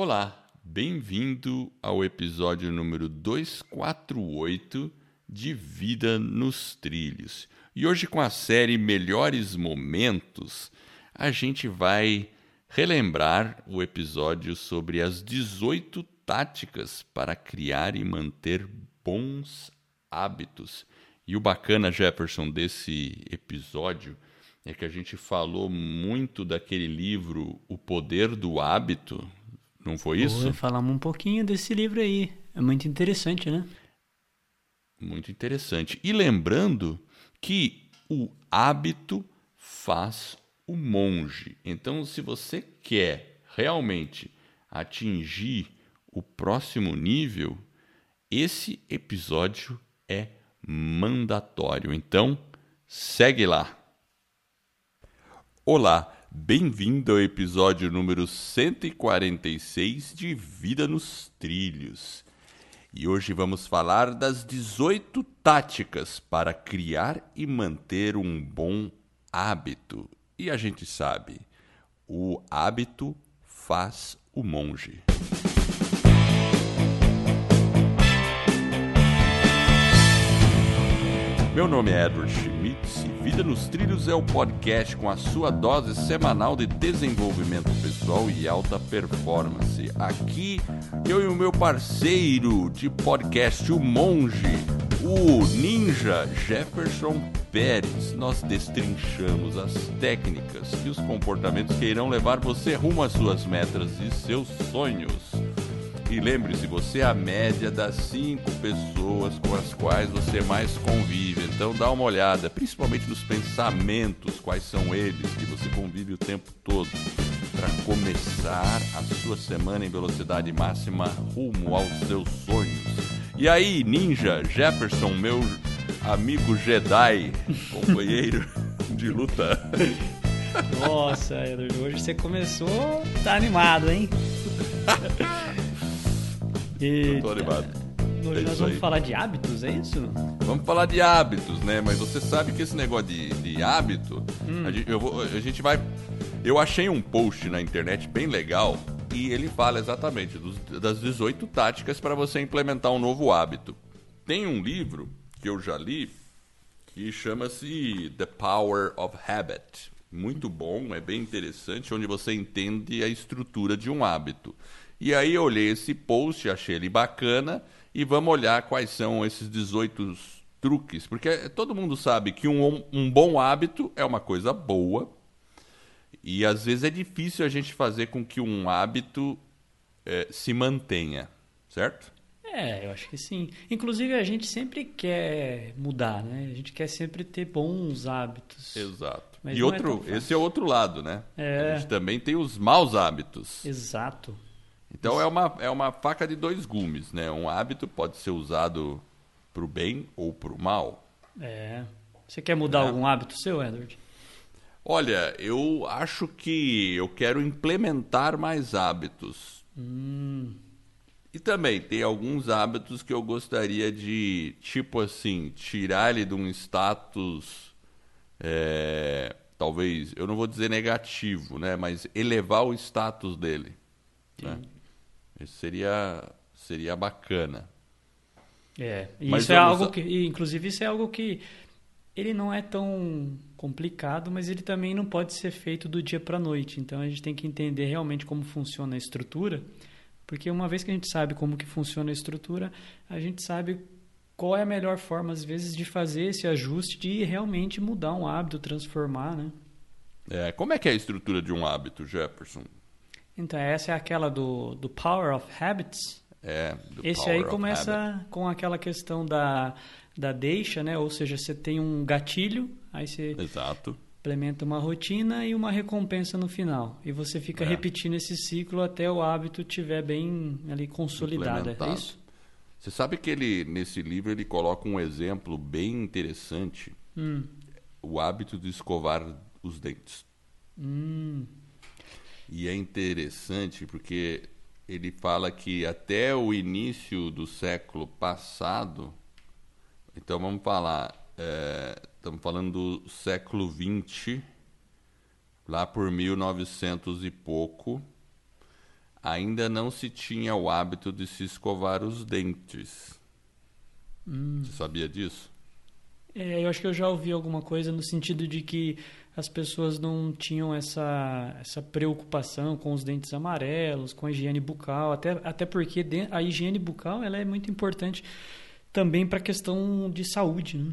Olá, bem-vindo ao episódio número 248 de Vida nos Trilhos. E hoje, com a série Melhores Momentos, a gente vai relembrar o episódio sobre as 18 táticas para criar e manter bons hábitos. E o bacana, Jefferson, desse episódio é que a gente falou muito daquele livro O Poder do Hábito, não foi isso? Falamos um pouquinho desse livro aí. É muito interessante, né? Muito interessante. E lembrando que o hábito faz o monge. Então, se você quer realmente atingir o próximo nível, esse episódio é mandatório. Então, segue lá. Olá, bem-vindo ao episódio número 146 de Vida nos Trilhos. E hoje vamos falar das 18 táticas para criar e manter um bom hábito. E a gente sabe, o hábito faz o monge. Meu nome é Edward Schmitz e Vida nos Trilhos é o podcast com a sua dose semanal de desenvolvimento pessoal e alta performance. Aqui eu e o meu parceiro de podcast, o Monge, o Ninja Jefferson Pérez, nós destrinchamos as técnicas e os comportamentos que irão levar você rumo às suas metas e seus sonhos. E lembre-se, você é a média das cinco pessoas com as quais você mais convive. Então dá uma olhada, principalmente nos pensamentos, quais são eles que você convive o tempo todo, para começar a sua semana em velocidade máxima rumo aos seus sonhos. E aí, Ninja Jefferson, meu amigo Jedi, companheiro de luta. Nossa, hoje você começou, tá animado, hein? Eu tô animado. Hoje É nós vamos aí. falar de hábitos, é isso? Vamos falar de hábitos, né? Mas você sabe que esse negócio de, de hábito, a, gente, eu vou- a gente vai. Eu achei um post na internet bem legal e ele fala exatamente dos- das 18 táticas para você implementar um novo hábito. Tem um livro que eu já li que chama-se The Power of Habit. Muito bom, é bem interessante, onde você entende a estrutura de um hábito. E aí eu olhei esse post, achei ele bacana e vamos olhar quais são esses 18 truques, porque todo mundo sabe que um, um bom hábito é uma coisa boa e às vezes é difícil a gente fazer com que um hábito eh, se mantenha, certo? É, eu acho que sim. Inclusive, a gente sempre quer mudar, né? A gente quer sempre ter bons hábitos. Exato. Mas e é outro, fácil. esse é outro lado, né? É. A gente também tem os maus hábitos. Exato. Então é uma, é uma faca de dois gumes, né? Um hábito pode ser usado para o bem ou para o mal. É. Você quer mudar É. algum hábito seu, Edward? Olha, eu acho que eu quero implementar mais hábitos. Hum, E também tem alguns hábitos que eu gostaria de, tipo assim, tirar ele de um status, é, talvez, eu não vou dizer negativo, né? Mas elevar o status dele. Né? Isso seria, seria bacana. é. E Mas isso é algo a- que, inclusive, isso é algo que ele não é tão complicado, mas ele também não pode ser feito do dia para noite. Então a gente tem que entender realmente como funciona a estrutura, porque uma vez que a gente sabe como que funciona a estrutura, a gente sabe qual é a melhor forma às vezes de fazer esse ajuste de realmente mudar um hábito, transformar, né? É, como é que é a estrutura de um hábito, Jefferson? Então essa é aquela do, do Power of Habits. É, do Esse Power aí começa Habit. com aquela questão da, da deixa, né? Ou seja, você tem um gatilho, aí você Exato. implementa uma rotina e uma recompensa no final. E você fica É. repetindo esse ciclo até o hábito estiver bem ali consolidado. É isso? Você sabe que ele nesse livro ele coloca um exemplo bem interessante, Hum. o hábito de escovar os dentes. Hum. E é interessante porque ele fala que até o início do século passado, então vamos falar, é, estamos falando do século XX, lá por 1900 e pouco, ainda não se tinha o hábito de se escovar os dentes. Hum. Você sabia disso? É, eu acho que eu já ouvi alguma coisa no sentido de que as pessoas não tinham essa, essa preocupação com os dentes amarelos, com a higiene bucal, até, até porque a higiene bucal ela é muito importante também para a questão de saúde. Né?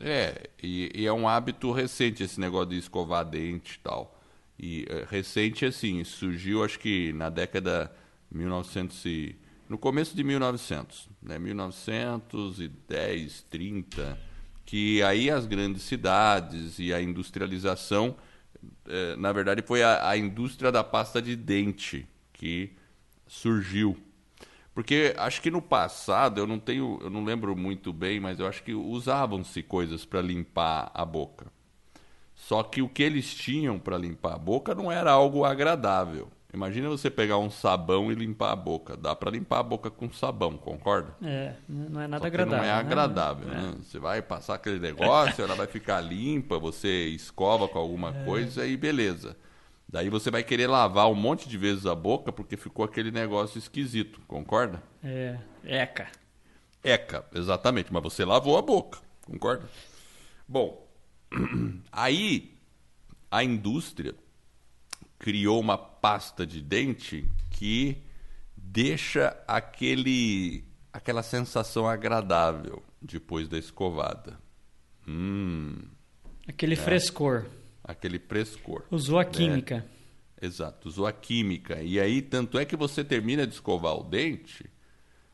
É, e, e, é um hábito recente esse negócio de escovar dente e tal. E é, recente, assim, surgiu acho que na década 1900 e, no começo de 1900, né, 1910, 30 que aí as grandes cidades e a industrialização, eh, na verdade, foi a, a, indústria da pasta de dente que surgiu. Porque acho que no passado, eu não tenho, eu não lembro muito bem, mas eu acho que usavam-se coisas para limpar a boca. Só que o que eles tinham para limpar a boca não era algo agradável. Imagina você pegar um sabão e limpar a boca. Dá para limpar a boca com sabão, concorda? É, não é nada agradável. Não é né? agradável, né? né? Você vai passar aquele negócio, ela vai ficar limpa, você escova com alguma é. coisa e beleza. Daí você vai querer lavar um monte de vezes a boca porque ficou aquele negócio esquisito, concorda? É, eca. Eca, exatamente, mas você lavou a boca, concorda? Bom, aí a indústria criou uma pasta de dente que deixa aquele aquela sensação agradável depois da escovada. Hum, aquele é. frescor. Aquele frescor. Usou a né? química. É. Exato, usou a química. E aí, tanto é que você termina de escovar o dente,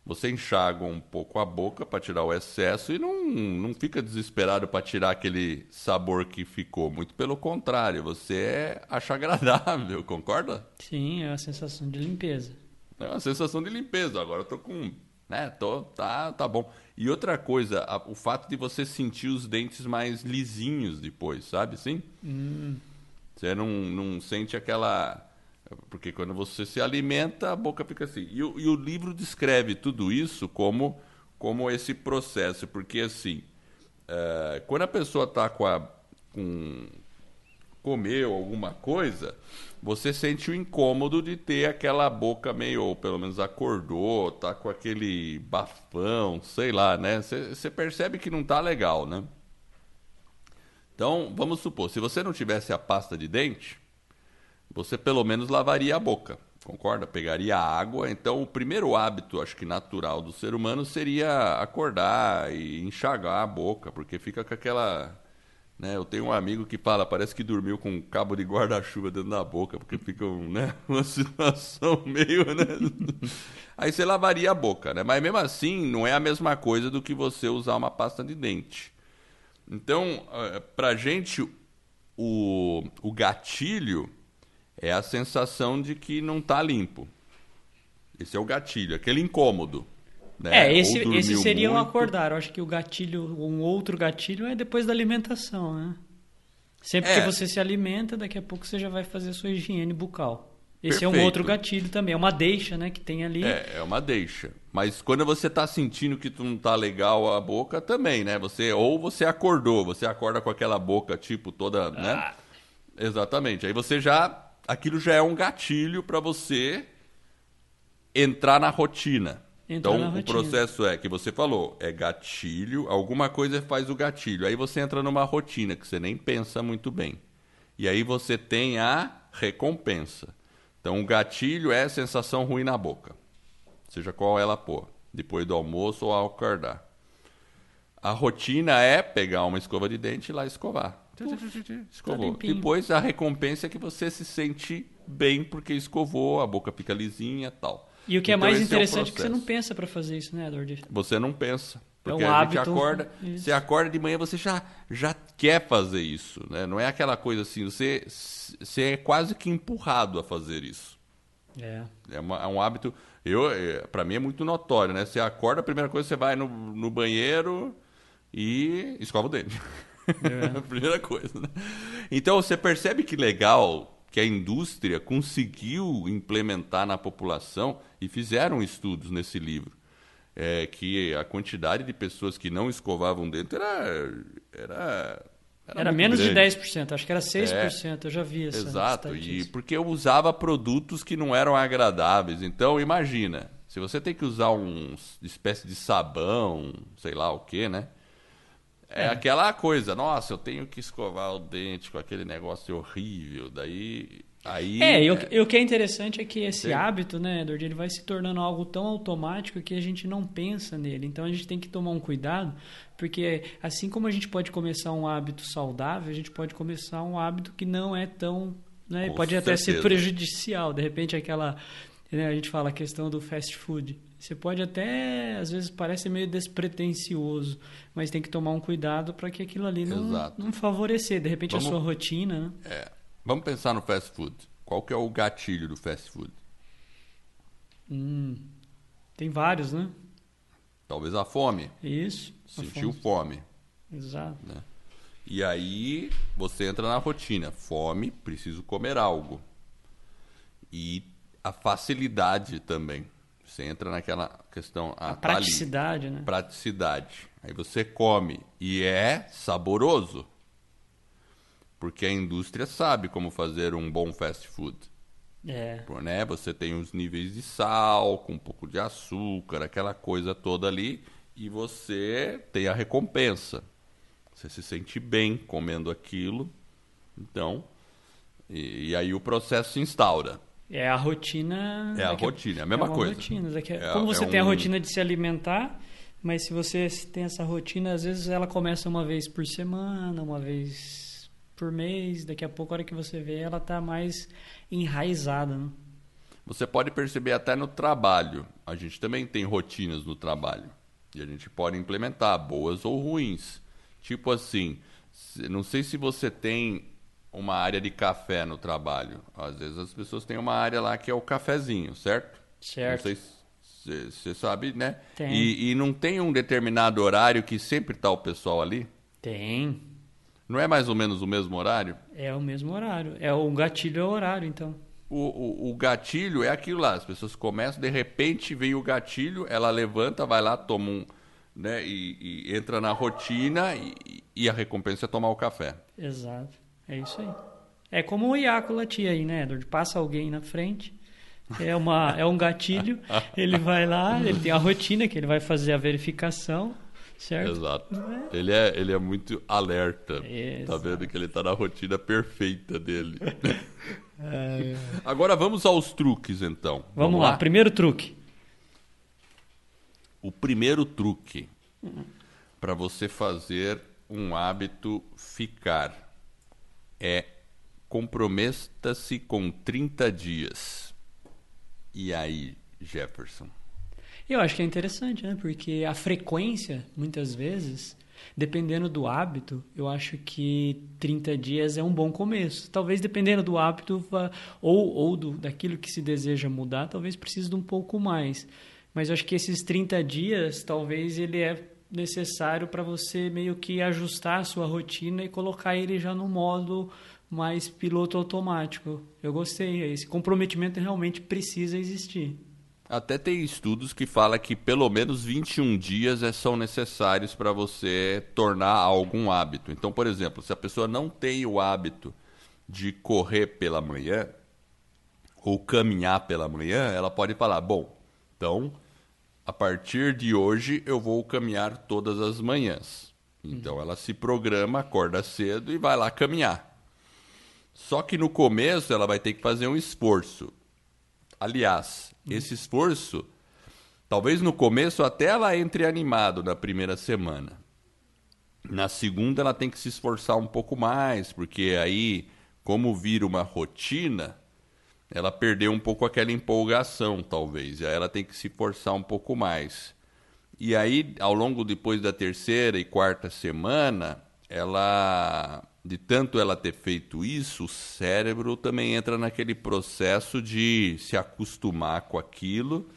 você enxaga um pouco a boca para tirar o excesso e não, não fica desesperado para tirar aquele sabor que ficou. Muito pelo contrário, você acha agradável, concorda? Sim, é uma sensação de limpeza. É uma sensação de limpeza. Agora eu tô com. Né, tô, tá, tá bom. E outra coisa, a, o fato de você sentir os dentes mais lisinhos depois, sabe? Sim? Hum. Você não, não sente aquela porque quando você se alimenta, a boca fica assim. E, e o livro descreve tudo isso como, como esse processo, porque assim, é, quando a pessoa está com a. Com, comeu alguma coisa, você sente o incômodo de ter aquela boca meio, ou pelo menos acordou, tá com aquele bafão, sei lá, né? Você percebe que não tá legal, né? Então, vamos supor, se você não tivesse a pasta de dente, você pelo menos lavaria a boca, concorda? Pegaria água. Então, o primeiro hábito, acho que natural do ser humano seria acordar e enxagar a boca, porque fica com aquela. Né? Eu tenho um amigo que fala, parece que dormiu com um cabo de guarda-chuva dentro da boca, porque fica né? uma situação meio. Né? Aí você lavaria a boca, né? Mas mesmo assim, não é a mesma coisa do que você usar uma pasta de dente. Então, eh, pra gente, o, o gatilho é a sensação de que não está limpo. Esse é o gatilho, aquele incômodo. Né? É, esse, esse seria muito. um acordar. Eu acho que o gatilho, um outro gatilho é depois da alimentação, né? Sempre é. que você se alimenta, daqui a pouco você já vai fazer a sua higiene bucal. Esse Perfeito. é um outro gatilho também, é uma deixa, né, que tem ali. É, é uma deixa. Mas quando você está sentindo que tu não tá legal a boca também, né? Você ou você acordou, você acorda com aquela boca tipo toda, né? ah. né? Exatamente. Aí você já aquilo já é um gatilho para você entrar na rotina. então, na o rotina. processo é que você falou, é gatilho, alguma coisa faz o gatilho. Aí você entra numa rotina que você nem pensa muito bem. E aí você tem a recompensa. Então, o gatilho é a sensação ruim na boca. Seja qual ela for, depois do almoço ou ao acordar. A rotina é pegar uma escova de dente e ir lá escovar. Escovou. Tá Depois a recompensa é que você se sente bem porque escovou, a boca fica lisinha tal. E o que é então, é mais interessante é, é, que você não pensa para fazer isso, né, Edward? Você não pensa. Porque é um a hábito, gente acorda, isso. você acorda de manhã, você já, já quer fazer isso, né? Não é aquela coisa assim, você, você é quase que empurrado a fazer isso. É. É, uma, é um hábito, eu, é, para mim é muito notório, né? Você acorda, a primeira coisa você vai no, no banheiro e escova o dente. É. a primeira coisa, né? Então você percebe que legal que a indústria conseguiu implementar na população e fizeram estudos nesse livro. É, que a quantidade de pessoas que não escovavam dentro era, era Era, era menos grande. de 10%, acho que era 6%, é, eu já vi essa Exato, e porque eu usava produtos que não eram agradáveis. Então, imagina, se você tem que usar uma espécie de sabão, sei lá o que, né? É, é, aquela coisa, nossa, eu tenho que escovar o dente com aquele negócio horrível, daí... Aí, é, e o, é... o que é interessante é que esse Sim. hábito, né, Edward, ele vai se tornando algo tão automático que a gente não pensa nele. Então a gente tem que tomar um cuidado, porque assim como a gente pode começar um hábito saudável, a gente pode começar um hábito que não é tão. Né, pode certeza. até ser prejudicial. De repente, aquela né, a gente fala a questão do fast food. Você pode até, às vezes, parece meio despretensioso, mas tem que tomar um cuidado para que aquilo ali não, não favorecer. De repente, Vamos, a sua rotina. Né? É. Vamos pensar no fast food. Qual que é o gatilho do fast food? Hum, tem vários, né? Talvez a fome. Isso. Sentiu fome. fome. Exato. Né? E aí você entra na rotina. Fome, preciso comer algo. E a facilidade também. Você entra naquela questão. Ah, a tá praticidade, ali. né? Praticidade. Aí você come e é saboroso. Porque a indústria sabe como fazer um bom fast food. É. Por, né? Você tem os níveis de sal, com um pouco de açúcar, aquela coisa toda ali, e você tem a recompensa. Você se sente bem comendo aquilo. Então, e, e aí o processo se instaura. É a rotina. É a rotina, é a mesma é coisa. Rotina. É, como você é tem um... a rotina de se alimentar, mas se você tem essa rotina, às vezes ela começa uma vez por semana, uma vez por mês, daqui a pouco, a hora que você vê, ela está mais enraizada. Né? Você pode perceber até no trabalho. A gente também tem rotinas no trabalho. E a gente pode implementar, boas ou ruins. Tipo assim, não sei se você tem uma área de café no trabalho. Às vezes as pessoas têm uma área lá que é o cafezinho, certo? Certo. Não sei se você sabe, né? Tem. E, e não tem um determinado horário que sempre está o pessoal ali? Tem. Não é mais ou menos o mesmo horário? É o mesmo horário. É o gatilho é o horário, então. O, o, o, gatilho é aquilo lá. As pessoas começam, de repente vem o gatilho, ela levanta, vai lá, toma um. Né, e, e entra na rotina e, e a recompensa é tomar o café. Exato. É isso aí. É como o Iaco aí, né, Edward? Passa alguém na frente, é, uma, é um gatilho, ele vai lá, ele tem a rotina que ele vai fazer a verificação, certo? Exato. É? Ele, é, ele é muito alerta. Exato. Tá vendo que ele tá na rotina perfeita dele. É. Agora vamos aos truques, então. Vamos, vamos lá. lá, primeiro truque. O primeiro truque uhum. para você fazer um hábito ficar é comprometa-se com 30 dias. E aí, Jefferson? Eu acho que é interessante, né? Porque a frequência, muitas vezes, dependendo do hábito, eu acho que 30 dias é um bom começo. Talvez dependendo do hábito ou, ou do, daquilo que se deseja mudar, talvez precise de um pouco mais. Mas eu acho que esses 30 dias, talvez ele é necessário para você meio que ajustar a sua rotina e colocar ele já no modo mais piloto automático. Eu gostei, esse comprometimento realmente precisa existir. Até tem estudos que falam que pelo menos 21 dias é, são necessários para você tornar algum hábito. Então, por exemplo, se a pessoa não tem o hábito de correr pela manhã ou caminhar pela manhã, ela pode falar: bom, então a partir de hoje eu vou caminhar todas as manhãs. Então ela se programa, acorda cedo e vai lá caminhar. Só que no começo ela vai ter que fazer um esforço. Aliás, esse esforço, talvez no começo até ela entre animado na primeira semana. Na segunda ela tem que se esforçar um pouco mais, porque aí, como vira uma rotina, ela perdeu um pouco aquela empolgação, talvez. E aí ela tem que se forçar um pouco mais. E aí, ao longo depois da terceira e quarta semana, ela, de tanto ela ter feito isso, o cérebro também entra naquele processo de se acostumar com aquilo.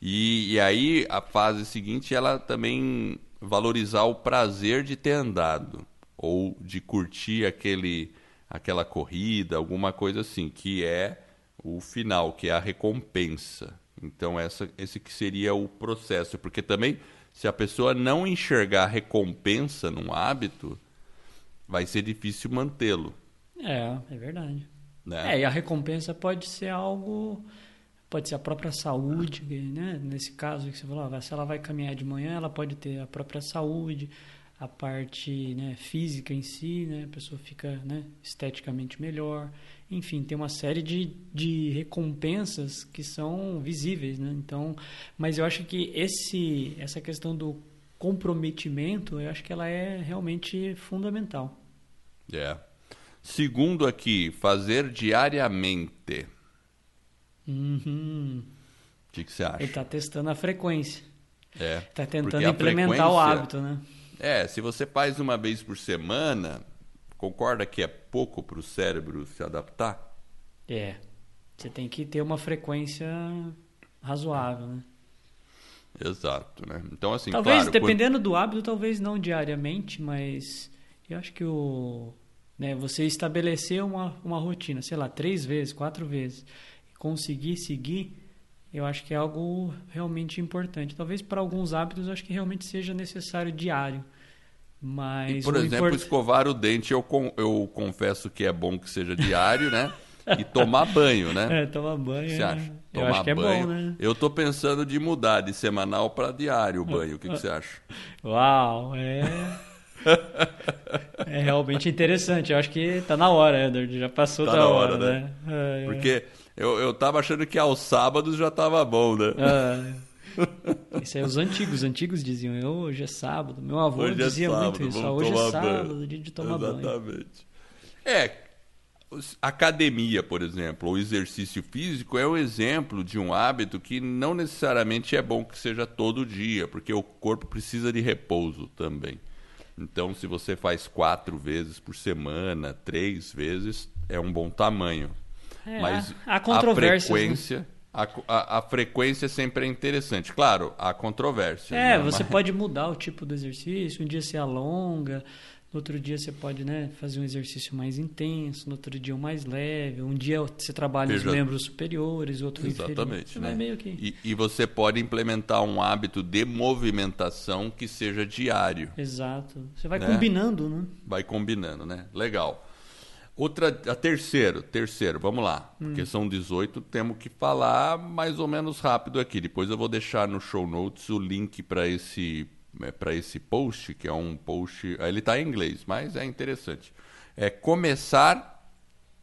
E, e aí, a fase seguinte, ela também valorizar o prazer de ter andado ou de curtir aquele aquela corrida, alguma coisa assim, que é o final, que é a recompensa. Então, essa, esse que seria o processo. Porque também, se a pessoa não enxergar recompensa num hábito, vai ser difícil mantê-lo. É, é verdade. Né? É, e a recompensa pode ser algo, pode ser a própria saúde, né? Nesse caso que você falou, ah, se ela vai caminhar de manhã, ela pode ter a própria saúde, a parte né, física em si, né? A pessoa fica né, esteticamente melhor. Enfim, tem uma série de, de recompensas que são visíveis, né? Então, mas eu acho que esse, essa questão do comprometimento, eu acho que ela é realmente fundamental. É. Segundo aqui, fazer diariamente. Uhum. O que, que você acha? Ele está testando a frequência. É. Está tentando implementar o frequência- hábito, né? É, se você faz uma vez por semana, concorda que é pouco para o cérebro se adaptar? É. Você tem que ter uma frequência razoável, né? Exato, né? Então, assim, talvez, claro, quando- dependendo do hábito, talvez não diariamente, mas eu acho que o, né, você estabelecer uma, uma rotina, sei lá, três vezes, quatro vezes, conseguir seguir, eu acho que é algo realmente importante. Talvez para alguns hábitos, eu acho que realmente seja necessário diário. Mas E, por exemplo, import- escovar o dente, eu, eu confesso que é bom que seja diário, né? E tomar banho, né? É, tomar banho. Você é- acha? Eu Tomar acho que é banho. bom, né? Eu tô pensando de mudar de semanal para diário o banho. O que, que você acha? Uau, é. é realmente interessante. Eu acho que tá na hora, Edward. Já passou Tá da na hora, hora, né? né? É, Porque eu, eu tava achando que aos sábados já tava bom, né? é. Isso aí os antigos. Os antigos diziam, eu, hoje é sábado. Meu avô Hoje é dizia sábado, muito isso. vamos Hoje é sábado, banho." dia de tomar banho. Exatamente. É, academia, por exemplo, ou exercício físico é o exemplo de um hábito que não necessariamente é bom que seja todo dia, porque o corpo precisa de repouso também. Então, se você faz quatro vezes por semana, três vezes, é um bom tamanho. É, Mas há- há controvérsias, né? frequência, a, a- a frequência sempre é interessante. Claro, há controvérsia. É, né? você Mas- pode mudar o tipo do exercício. Um dia você alonga, no outro dia você pode né, fazer um exercício mais intenso, no outro dia um mais leve. Um dia você trabalha os membros superiores, outro inferior. Exatamente, né? meio que... E, e você pode implementar um hábito de movimentação que seja diário. Exato. Você vai Né? combinando, né? Vai combinando, né? Legal. Outra, a terceiro, terceiro, vamos lá. Hum. Porque são 18, temos que falar mais ou menos rápido aqui. Depois eu vou deixar no show notes o link para esse para esse post, que é um post, ah, ele está em inglês, mas é interessante. É começar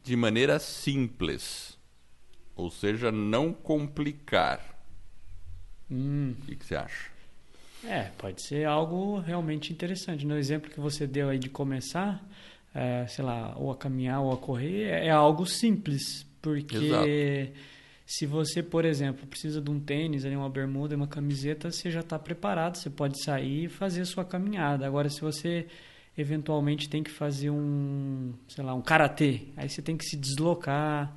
de maneira simples. Ou seja, não complicar. Hum, O que, que você acha? é, pode ser algo realmente interessante. No exemplo que você deu aí de começar, é, sei lá, ou a caminhar ou a correr, é, é algo simples. Porque Exato. se você, por exemplo, precisa de um tênis, uma bermuda, uma camiseta, você já está preparado, você pode sair e fazer a sua caminhada. Agora, se você eventualmente tem que fazer um, sei lá, um karatê, aí você tem que se deslocar,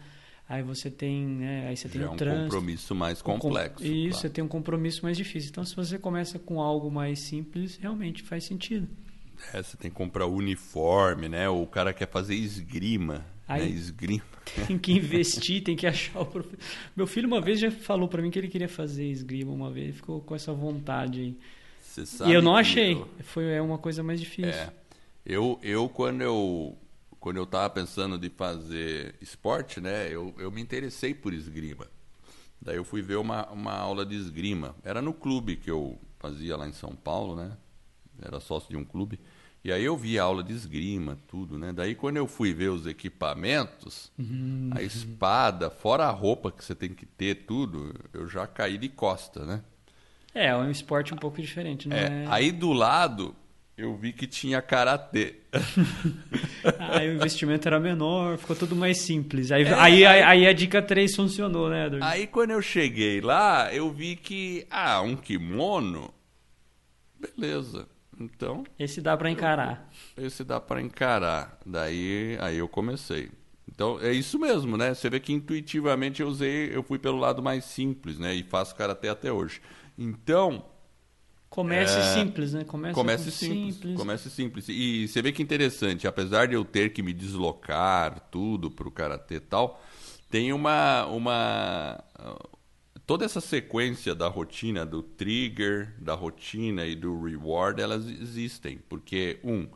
aí você tem, né, aí você tem Já é um trânsito. compromisso mais Um com- complexo. Isso, claro. você tem um compromisso mais difícil. Então, se você começa com algo mais simples, realmente faz sentido. É, você tem que comprar uniforme, né? O cara quer fazer esgrima. Aí- Né? Esgrima. Tem que investir, tem que achar o profe... Meu filho uma vez já falou pra mim que ele queria fazer esgrima uma vez, ele ficou com essa vontade aí. Você sabe E eu não achei. eu- Foi é uma coisa mais difícil. É. Eu, eu quando eu quando eu tava pensando de fazer esporte, né? Eu, eu me interessei por esgrima. Daí eu fui ver uma, uma aula de esgrima. Era no clube que eu fazia lá em São Paulo, né? Era sócio de um clube. E aí eu vi a aula de esgrima, tudo, né? Daí quando eu fui ver os equipamentos, Uhum. a espada, fora a roupa que você tem que ter, tudo, eu já caí de costa, né? É, é um esporte um pouco diferente, não É, é? Aí do lado eu vi que tinha karatê. Aí o investimento era menor, ficou tudo mais simples. Aí, É, aí, aí- aí a dica 3 funcionou, né, Edward? Aí quando eu cheguei lá, eu vi que, ah, um kimono, beleza. Então, Esse dá pra encarar. esse dá para encarar. Daí, aí eu comecei. Então, é isso mesmo, né? Você vê que intuitivamente eu usei, eu fui pelo lado mais simples, né? E faço karatê até hoje. Então, Comece É, simples, né? Comece, Comece com simples, Comece simples. E você vê que interessante, apesar de eu ter que me deslocar tudo para o karatê e tal, tem uma uma toda essa sequência da rotina do trigger, da rotina e do reward, elas existem, porque um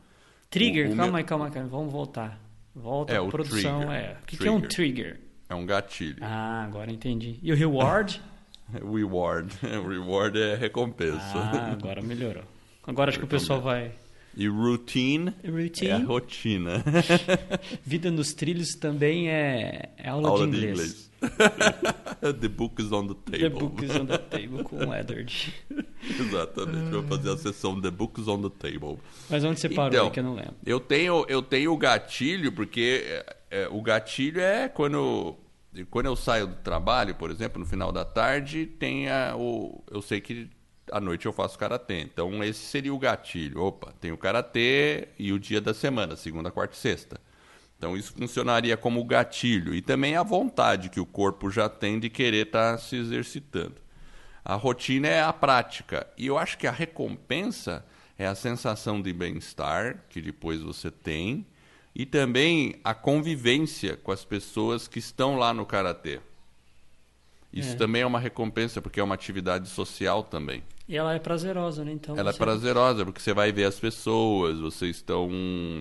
Trigger, O- o calma meu- aí, calma calma vamos voltar. Volta É, à o produção. trigger. É. O que, que é um trigger? É um gatilho. Ah, agora entendi. E o reward? Reward. Reward é recompensa. ah, agora melhorou. Agora acho que o pessoal vai. E routine, Routine. é a rotina. Vida nos trilhos também é, é aula, Aula de de inglês. inglês. the book is on the table. The book is on the table com o Edward. Exatamente. Vou fazer a sessão The book is on the table. Mas onde você parou Então, que eu não lembro? Eu tenho, eu tenho o gatilho, porque é, é, o gatilho é quando, quando eu saio do trabalho, por exemplo, no final da tarde, tem a, o, eu sei que à noite eu faço karatê. Então esse seria o gatilho. Opa, tem o karatê e o dia da semana, segunda, quarta e sexta. Então isso funcionaria como gatilho e também a vontade que o corpo já tem de querer estar se exercitando. A rotina é a prática e eu acho que a recompensa é a sensação de bem-estar que depois você tem e também a convivência com as pessoas que estão lá no karatê. Isso É. também é uma recompensa porque é uma atividade social também. E ela é prazerosa, né? Então Ela é você- prazerosa, porque você vai ver as pessoas, vocês estão,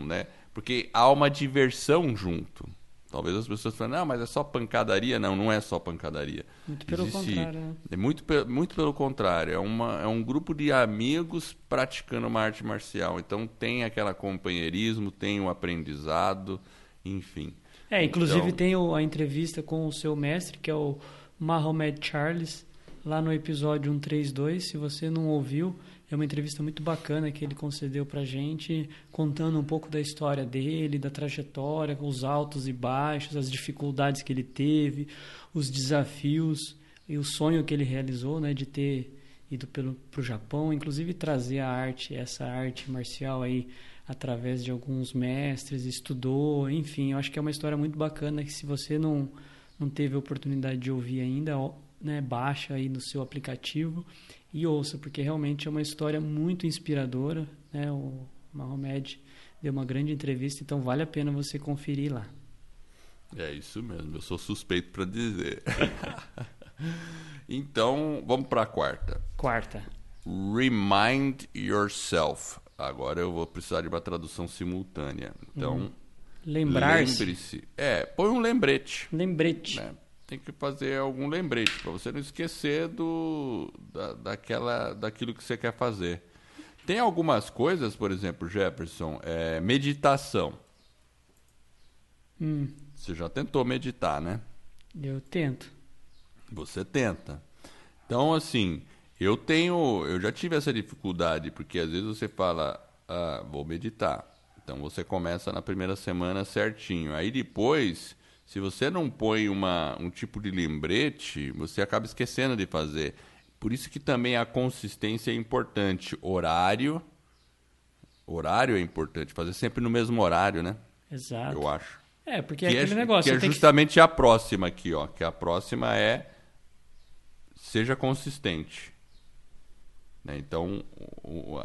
né? Porque há uma diversão junto. Talvez as pessoas falem, não, mas é só pancadaria. Não, não é só pancadaria. Muito pelo contrário, né? É muito, muito pelo contrário. É, uma, é um grupo de amigos praticando uma arte marcial. Então tem aquele companheirismo, tem o aprendizado, enfim. É, inclusive Então- tem o- a entrevista com o seu mestre, que é o Mahomet Charles, lá no episódio 132. Se você não ouviu, é uma entrevista muito bacana que ele concedeu pra gente, contando um pouco da história dele, da trajetória, os altos e baixos, as dificuldades que ele teve, os desafios e o sonho que ele realizou, né, de ter ido pelo pro Japão, inclusive trazer a arte, essa arte marcial aí através de alguns mestres, estudou, enfim, eu acho que é uma história muito bacana que se você não não teve a oportunidade de ouvir ainda, né, baixa aí no seu aplicativo e ouça, porque realmente é uma história muito inspiradora, né? O Mahomed deu uma grande entrevista, então vale a pena você conferir lá. É isso mesmo, eu sou suspeito para dizer. então, vamos para a quarta. Quarta. Remind yourself. Agora eu vou precisar de uma tradução simultânea. Então, Lembrar-se. lembre-se. É, põe um lembrete. Lembrete. né? Tem que fazer algum lembrete para você não esquecer do da, daquela daquilo que você quer fazer. Tem algumas coisas, por exemplo, Jefferson, é, meditação. Hum, Você já tentou meditar, né? eu tento. Você tenta. Então, assim, eu tenho. Eu já tive essa dificuldade, porque às vezes você fala, ah, vou meditar. Então você começa na primeira semana certinho. Aí depois, se você não põe uma, um tipo de lembrete, você acaba esquecendo de fazer. Por isso que também a consistência é importante. Horário. Horário é importante. Fazer sempre no mesmo horário, né? Exato. Eu acho. É, porque é Que aquele é, negócio. que é tem que- justamente a próxima aqui, ó. Que a próxima é seja consistente. Né? Então,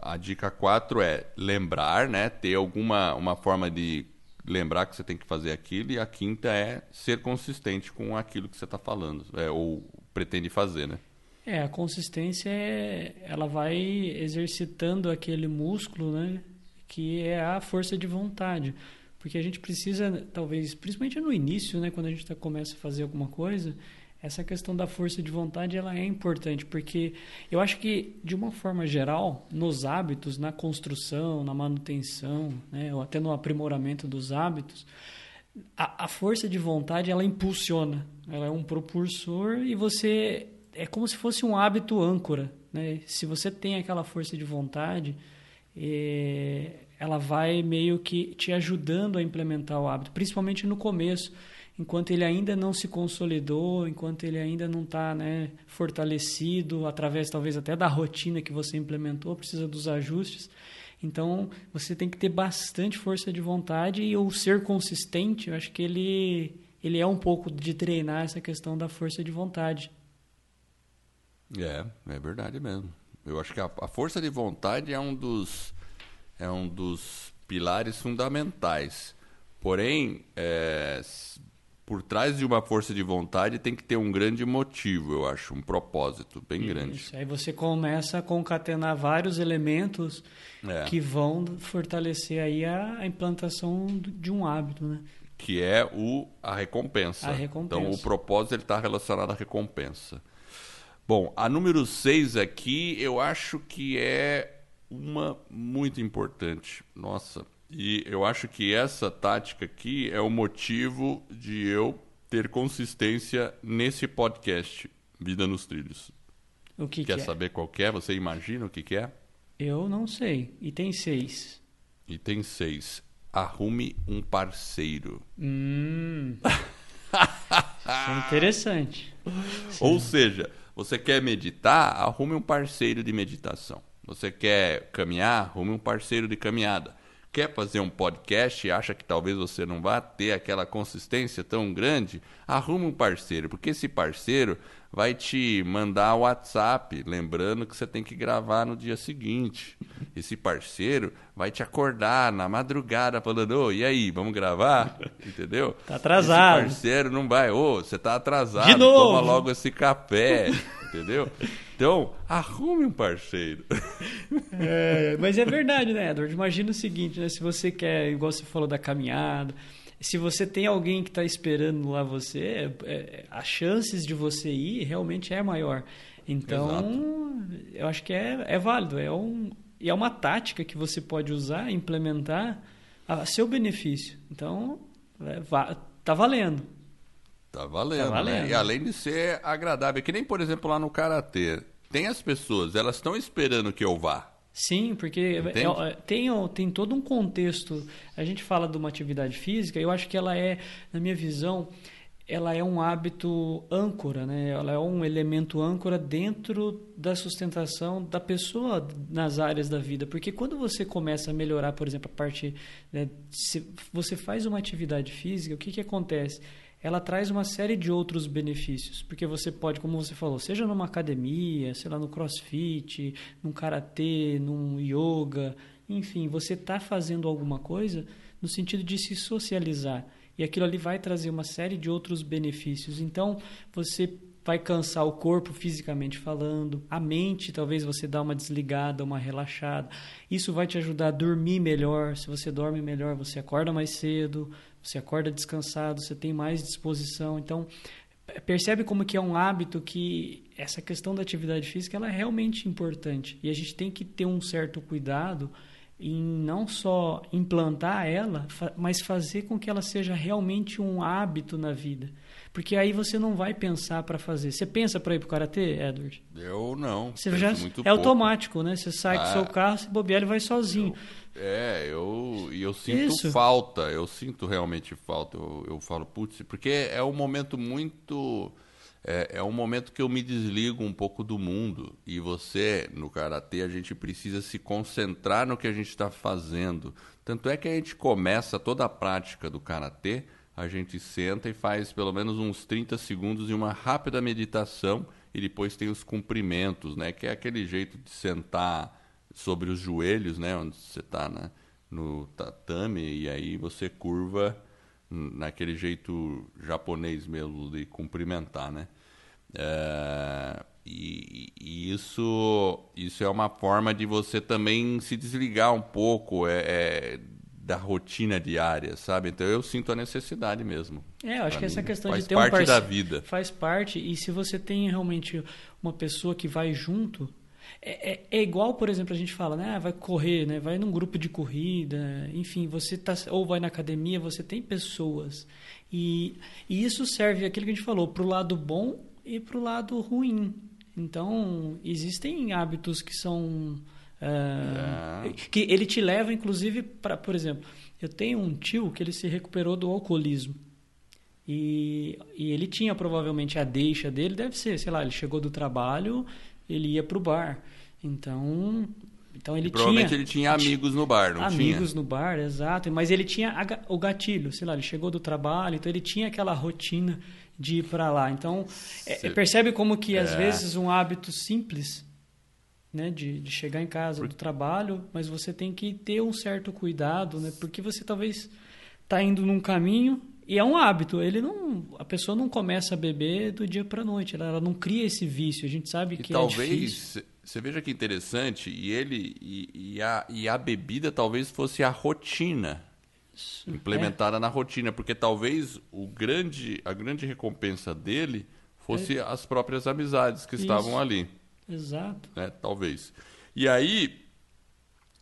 a dica 4 é lembrar, né? Ter alguma uma forma de lembrar que você tem que fazer aquilo. E a quinta é ser consistente com aquilo que você está falando. é, ou pretende fazer, né? É, a consistência é, ela vai exercitando aquele músculo, né, que é a força de vontade, porque a gente precisa, talvez, principalmente no início, né, quando a gente tá, começa a fazer alguma coisa, essa questão da força de vontade ela é importante, porque eu acho que de uma forma geral, nos hábitos, na construção, na manutenção, né, ou até no aprimoramento dos hábitos, a, a força de vontade ela impulsiona, ela é um propulsor e você é como se fosse um hábito âncora, né? Se você tem aquela força de vontade, eh, ela vai meio que te ajudando a implementar o hábito, principalmente no começo, enquanto ele ainda não se consolidou, enquanto ele ainda não está né, fortalecido, através talvez até da rotina que você implementou, precisa dos ajustes. Então, você tem que ter bastante força de vontade e o ser consistente, eu acho que ele, ele é um pouco de treinar essa questão da força de vontade. É, é verdade mesmo. Eu acho que a, a força de vontade é um dos é um dos pilares fundamentais. Porém, é, por trás de uma força de vontade tem que ter um grande motivo, eu acho, um propósito bem Isso. grande. Aí você começa a concatenar vários elementos É. que vão fortalecer aí a, implantação de um hábito, né? que é o a recompensa. A recompensa. Então o propósito está relacionado à recompensa. Bom, a número 6 aqui eu acho que é uma muito importante. Nossa, e eu acho que essa tática aqui é o motivo de eu ter consistência nesse podcast Vida nos Trilhos. O que, Quer que é? saber qual que é? Você imagina o que, que é? Eu não sei. E tem seis. E tem seis. Arrume um parceiro. Hum. Isso é interessante. Ou seja, você quer meditar, arrume um parceiro de meditação. Você quer caminhar, arrume um parceiro de caminhada. Quer fazer um podcast e acha que talvez você não vá ter aquela consistência tão grande? Arrume um parceiro, porque esse parceiro vai te mandar o WhatsApp, lembrando que você tem que gravar no dia seguinte. Esse parceiro vai te acordar na madrugada falando: Ô, e aí, vamos gravar? Entendeu? Tá atrasado. Esse parceiro não vai, ô, você tá atrasado, De novo. toma logo esse café, entendeu? Então, arrume um parceiro. É, mas é verdade, né, Edward? Imagina o seguinte, né? Se você quer, igual você falou da caminhada, se você tem alguém que está esperando lá você, é, é, as chances de você ir realmente é maior. Então, eu acho que é, é válido. É um, e é uma tática que você pode usar, implementar a seu benefício. Então, é, va- tá valendo. Tá valendo, Tá valendo. né? E além de ser agradável, que nem, por exemplo, lá no Karatê, tem as pessoas, elas estão esperando que eu vá. Sim, porque é- é- tem, tem todo um contexto. A gente fala de uma atividade física, eu acho que ela é, na minha visão, ela é um hábito âncora, né? Ela é um elemento âncora dentro da sustentação da pessoa nas áreas da vida. Porque quando você começa a melhorar, por exemplo, a parte. né, se você faz uma atividade física, o que, que acontece? Ela traz uma série de outros benefícios. Porque você pode, como você falou, seja numa academia, sei lá, no crossfit, num karatê, num yoga, enfim, você está fazendo alguma coisa no sentido de se socializar. E aquilo ali vai trazer uma série de outros benefícios. Então, você vai cansar o corpo fisicamente falando, a mente, talvez você dá uma desligada, uma relaxada. Isso vai te ajudar a dormir melhor. Se você dorme melhor, você acorda mais cedo, você acorda descansado, você tem mais disposição. Então, percebe como que é um hábito que essa questão da atividade física ela é realmente importante. E a gente tem que ter um certo cuidado em não só implantar ela, mas fazer com que ela seja realmente um hábito na vida. Porque aí você não vai pensar para fazer. Você pensa para ir para o karatê, Edward? Eu não. Você já é pouco. automático, né? Você sai com o Ah. seu carro, se bobear, ele vai sozinho. É, eu, e eu sinto Isso. falta, eu sinto realmente falta. Eu, eu falo, putz, porque é um momento muito. É, é um momento que eu me desligo um pouco do mundo. E você, no karatê, a gente precisa se concentrar no que a gente está fazendo. Tanto é que a gente começa toda a prática do karatê, a gente senta e faz pelo menos uns 30 segundos de uma rápida meditação. E depois tem os cumprimentos, né? Que é aquele jeito de sentar sobre os joelhos, né, onde você está né, no tatame e aí você curva naquele jeito japonês mesmo de cumprimentar, né? É, e, e isso isso é uma forma de você também se desligar um pouco é, é, da rotina diária, sabe? Então eu sinto a necessidade mesmo. É, eu acho que essa mim, questão faz de ter um parte da vida. Faz parte, e se você tem realmente uma pessoa que vai junto, é, é- é igual, por exemplo, a gente fala, né? ah, vai correr, né? Vai num grupo de corrida, enfim, você tá ou vai na academia, você tem pessoas. E, e isso serve aquilo que a gente falou, para o lado bom e para o lado ruim. Então, existem hábitos que são ah, É. que ele te leva, inclusive, para, por exemplo, eu tenho um tio que ele se recuperou do alcoolismo. E, e ele tinha provavelmente a deixa dele, deve ser, sei lá, ele chegou do trabalho, ele ia pro bar. Então, então ele E provavelmente tinha ele tinha amigos no bar, não amigos tinha? no bar, exato. Mas ele tinha a o gatilho, sei lá, ele chegou do trabalho, então ele tinha aquela rotina de ir para lá. Então, é- Cê- percebe como que às É. vezes um hábito simples, né, de, de chegar em casa do trabalho, mas você tem que ter um certo cuidado, né, porque você talvez está indo num caminho E é um hábito. Ele não, a pessoa não começa a beber do dia para noite. Ela, ela, não cria esse vício. A gente sabe que e é talvez você veja que interessante e ele e, e, a, e a bebida talvez fosse a rotina Isso, implementada é. na rotina, porque talvez o grande a grande recompensa dele fosse é. as próprias amizades que Isso. estavam ali. Exato. Né? Talvez. E aí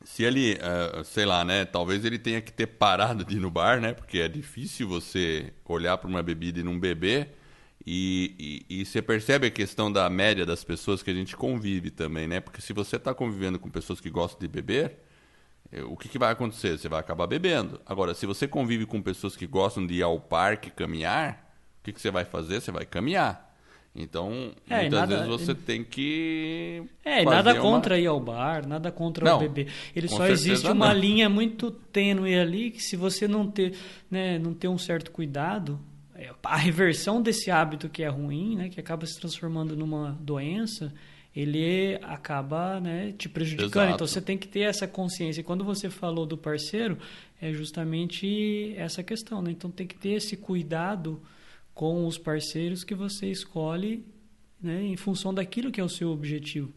se ele, uh, sei lá, né? Talvez ele tenha que ter parado de ir no bar, né? Porque é difícil você olhar para uma bebida e não beber. E, e, e, você percebe a questão da média das pessoas que a gente convive também, né? Porque se você está convivendo com pessoas que gostam de beber, eh, o que, que, vai acontecer? Você vai acabar bebendo. Agora, se você convive com pessoas que gostam de ir ao parque caminhar, o que, que você vai fazer? Você vai caminhar. Então, é, muitas nada, vezes você tem que. É, nada uma... contra ir ao bar, nada contra não, o bebê. Ele só existe uma não. linha muito tênue ali que se você não ter, né, não ter um certo cuidado, é, a reversão desse hábito que é ruim, né, que acaba se transformando numa doença, ele acaba né, te prejudicando. Exato. Então você tem que ter essa consciência. E quando você falou do parceiro, é justamente essa questão. Né? Então tem que ter esse cuidado com os parceiros que você escolhe né, em função daquilo que é o seu objetivo.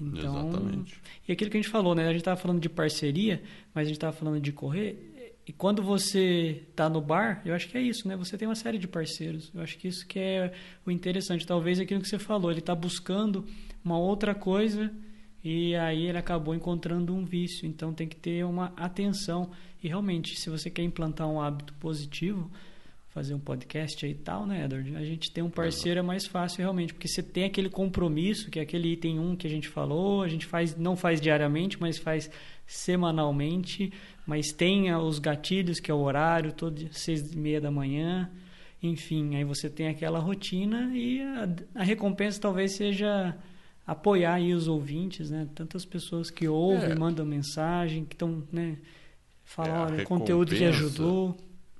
Então, Exatamente. E aquilo que a gente falou, né? A gente estava falando de parceria, mas a gente estava falando de correr. E quando você está no bar, eu acho que é isso, né? Você tem uma série de parceiros. Eu acho que isso que é o interessante. Talvez aquilo que você falou, ele está buscando uma outra coisa e aí ele acabou encontrando um vício. Então tem que ter uma atenção. E realmente, se você quer implantar um hábito positivo, fazer um podcast aí e tal, né, Edward? A gente tem um parceiro é mais fácil realmente, porque você tem aquele compromisso, que é aquele item 1 que a gente falou, a gente faz não faz diariamente, mas faz semanalmente, mas tem os gatilhos, que é o horário, todo seis e meia da manhã, enfim, aí você tem aquela rotina e a, a recompensa talvez seja apoiar aí os ouvintes, né? Tantas pessoas que ouvem, é. mandam mensagem, que estão, né? Falam, é, conteúdo que ajudou.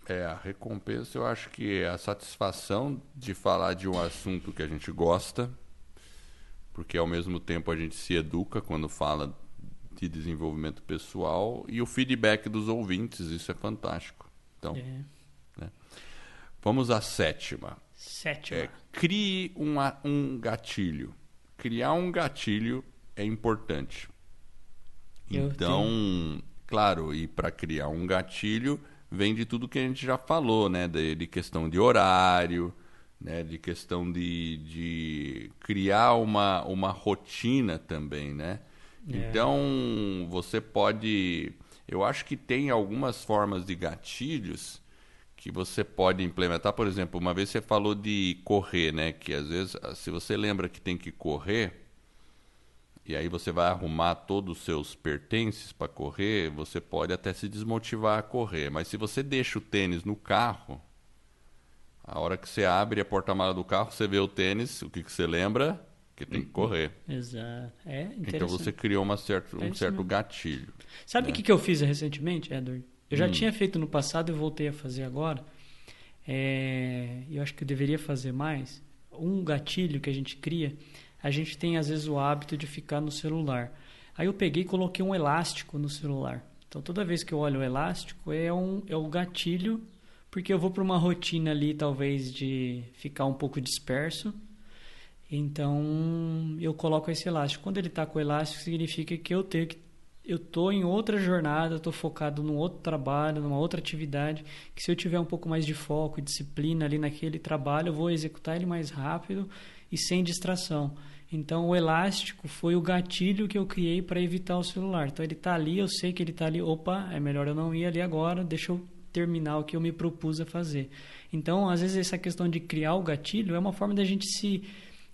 É, a recompensa eu acho que é a satisfação de falar de um assunto que a gente gosta, porque ao mesmo tempo a gente se educa quando fala de desenvolvimento pessoal e o feedback dos ouvintes, isso é fantástico. Então, é. né? vamos à sétima. Sétima. É, crie uma, um gatilho. Criar um gatilho é importante. Eu então, tenho... claro, e para criar um gatilho vem de tudo que a gente já falou, né? De, de questão de horário, né? De questão de, de criar uma, uma rotina também, né? É. Então, você pode... Eu acho que tem algumas formas de gatilhos que você pode implementar. Por exemplo, uma vez você falou de correr, né? Que às vezes, se você lembra que tem que correr e aí você vai arrumar todos os seus pertences para correr, você pode até se desmotivar a correr. Mas se você deixa o tênis no carro, a hora que você abre a porta-mala do carro, você vê o tênis, o que, que você lembra? Que tem que correr. Exato. É então você criou uma certo, um certo gatilho. Sabe o né? que, que eu fiz recentemente, Edward? Eu já hum. tinha feito no passado e voltei a fazer agora. É... Eu acho que eu deveria fazer mais. Um gatilho que a gente cria a gente tem às vezes o hábito de ficar no celular. Aí eu peguei e coloquei um elástico no celular. Então toda vez que eu olho o elástico é um é o gatilho, porque eu vou para uma rotina ali talvez de ficar um pouco disperso. Então eu coloco esse elástico. Quando ele está com o elástico significa que eu tenho que eu estou em outra jornada, estou focado num outro trabalho, numa outra atividade, que se eu tiver um pouco mais de foco e disciplina ali naquele trabalho, eu vou executar ele mais rápido e sem distração. Então o elástico foi o gatilho que eu criei para evitar o celular. Então ele está ali, eu sei que ele está ali. Opa, é melhor eu não ir ali agora. Deixa eu terminar o que eu me propus a fazer. Então às vezes essa questão de criar o gatilho é uma forma da gente se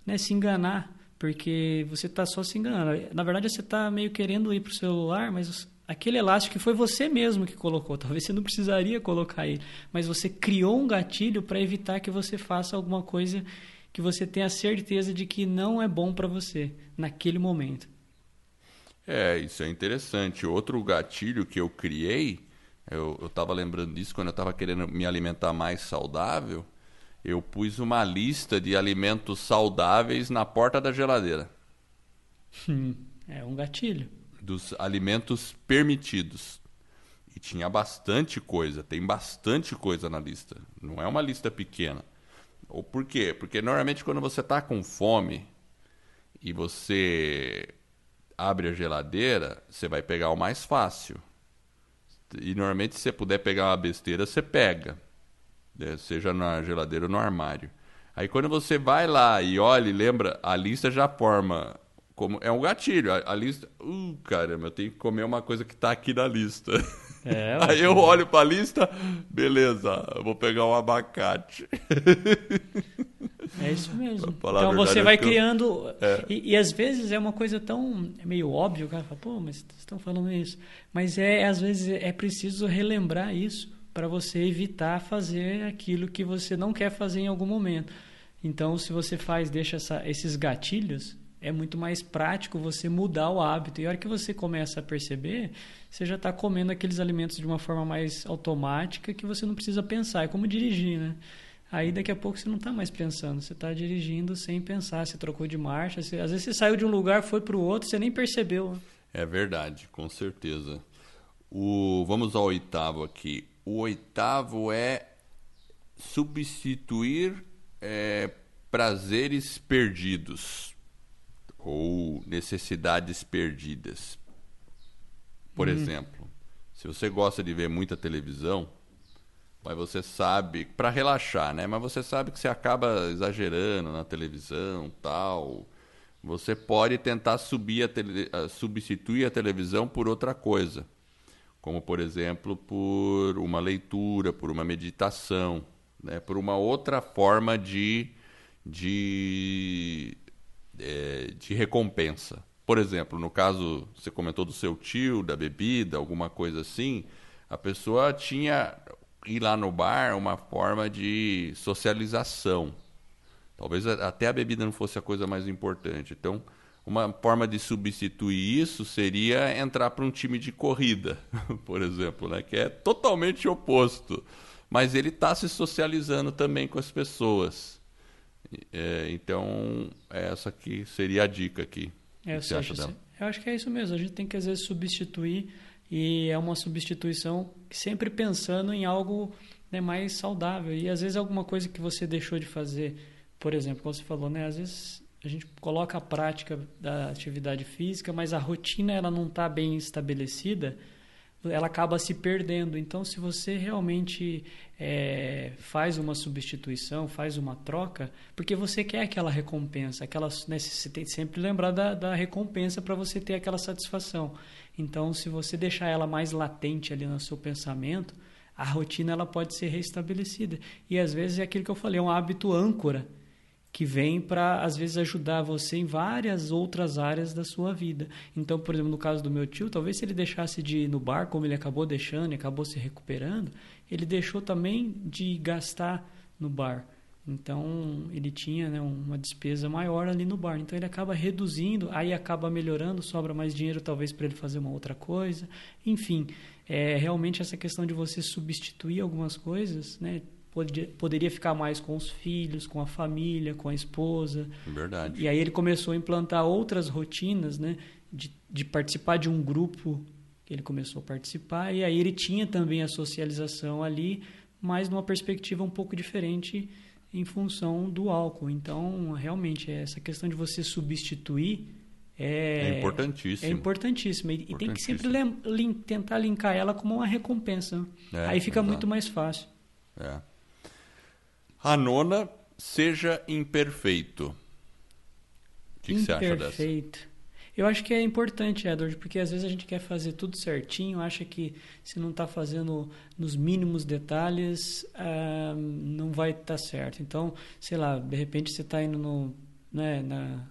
né, se enganar, porque você está só se enganando. Na verdade você está meio querendo ir para o celular, mas aquele elástico foi você mesmo que colocou. Talvez você não precisaria colocar ele, mas você criou um gatilho para evitar que você faça alguma coisa que você tenha certeza de que não é bom para você naquele momento. É, isso é interessante. Outro gatilho que eu criei, eu estava lembrando disso quando eu estava querendo me alimentar mais saudável, eu pus uma lista de alimentos saudáveis na porta da geladeira. Hum, é um gatilho. Dos alimentos permitidos. e tinha bastante coisa, tem bastante coisa na lista. Não é uma lista pequena. Ou por quê? Porque normalmente quando você está com fome e você abre a geladeira, você vai pegar o mais fácil. E normalmente se você puder pegar uma besteira, você pega. Né? Seja na geladeira ou no armário. Aí quando você vai lá e olha e lembra, a lista já forma como é um gatilho. A, a lista, uh, caramba, eu tenho que comer uma coisa que está aqui na lista. É, Aí eu olho para a lista, beleza, eu vou pegar um abacate. É isso mesmo. Então você vai criando. Eu... É. E, e, às vezes é uma coisa tão é meio óbvio, o cara fala, pô, mas vocês estão falando isso. Mas é às vezes é preciso relembrar isso para você evitar fazer aquilo que você não quer fazer em algum momento. Então, se você faz, deixa essa, esses gatilhos, é muito mais prático você mudar o hábito. E a hora que você começa a perceber, você já está comendo aqueles alimentos de uma forma mais automática que você não precisa pensar. É como dirigir, né? Aí daqui a pouco você não está mais pensando, você está dirigindo sem pensar, você trocou de marcha, você, às vezes você saiu de um lugar, foi para o outro, você nem percebeu. É verdade, com certeza. O, vamos ao oitavo aqui. O oitavo é substituir é, prazeres perdidos ou necessidades perdidas. Por hum. exemplo, se você gosta de ver muita televisão, mas você sabe para relaxar, né? Mas você sabe que você acaba exagerando na televisão, tal. Você pode tentar subir a tele... substituir a televisão por outra coisa como por exemplo por uma leitura, por uma meditação, né? por uma outra forma de, de, é, de recompensa. Por exemplo, no caso, você comentou do seu tio, da bebida, alguma coisa assim, a pessoa tinha ir lá no bar uma forma de socialização. Talvez até a bebida não fosse a coisa mais importante. Então, uma forma de substituir isso seria entrar para um time de corrida, por exemplo, né? que é totalmente oposto. Mas ele está se socializando também com as pessoas. É, então, essa aqui seria a dica aqui. É, que você acha dela? Eu acho que é isso mesmo. A gente tem que, às vezes, substituir e é uma substituição sempre pensando em algo né, mais saudável. E, às vezes, alguma coisa que você deixou de fazer, por exemplo, como você falou, né? Às vezes a gente coloca a prática da atividade física, mas a rotina ela não está bem estabelecida, ela acaba se perdendo. Então, se você realmente é, faz uma substituição, faz uma troca, porque você quer aquela recompensa, aquela, né, você tem que sempre lembrar da, da recompensa para você ter aquela satisfação. Então, se você deixar ela mais latente ali no seu pensamento, a rotina ela pode ser restabelecida. E às vezes é aquilo que eu falei, é um hábito âncora que vem para, às vezes, ajudar você em várias outras áreas da sua vida. Então, por exemplo, no caso do meu tio, talvez se ele deixasse de ir no bar, como ele acabou deixando e acabou se recuperando, ele deixou também de gastar no bar. Então, ele tinha né, uma despesa maior ali no bar. Então, ele acaba reduzindo, aí acaba melhorando, sobra mais dinheiro talvez para ele fazer uma outra coisa. Enfim, é realmente essa questão de você substituir algumas coisas, né? Poderia ficar mais com os filhos, com a família, com a esposa. Verdade. E aí ele começou a implantar outras rotinas, né? De, de participar de um grupo que ele começou a participar. E aí ele tinha também a socialização ali, mas numa perspectiva um pouco diferente em função do álcool. Então, realmente, essa questão de você substituir é, é importantíssimo. É importantíssimo. E, importantíssimo. e tem que sempre tentar linkar ela como uma recompensa. É, aí fica exato. muito mais fácil. É. A nona, seja imperfeito. O que, que você acha dessa? Imperfeito. Eu acho que é importante, Edward, porque às vezes a gente quer fazer tudo certinho, acha que se não está fazendo nos mínimos detalhes, ah, não vai estar tá certo. Então, sei lá, de repente você está indo no, né, na,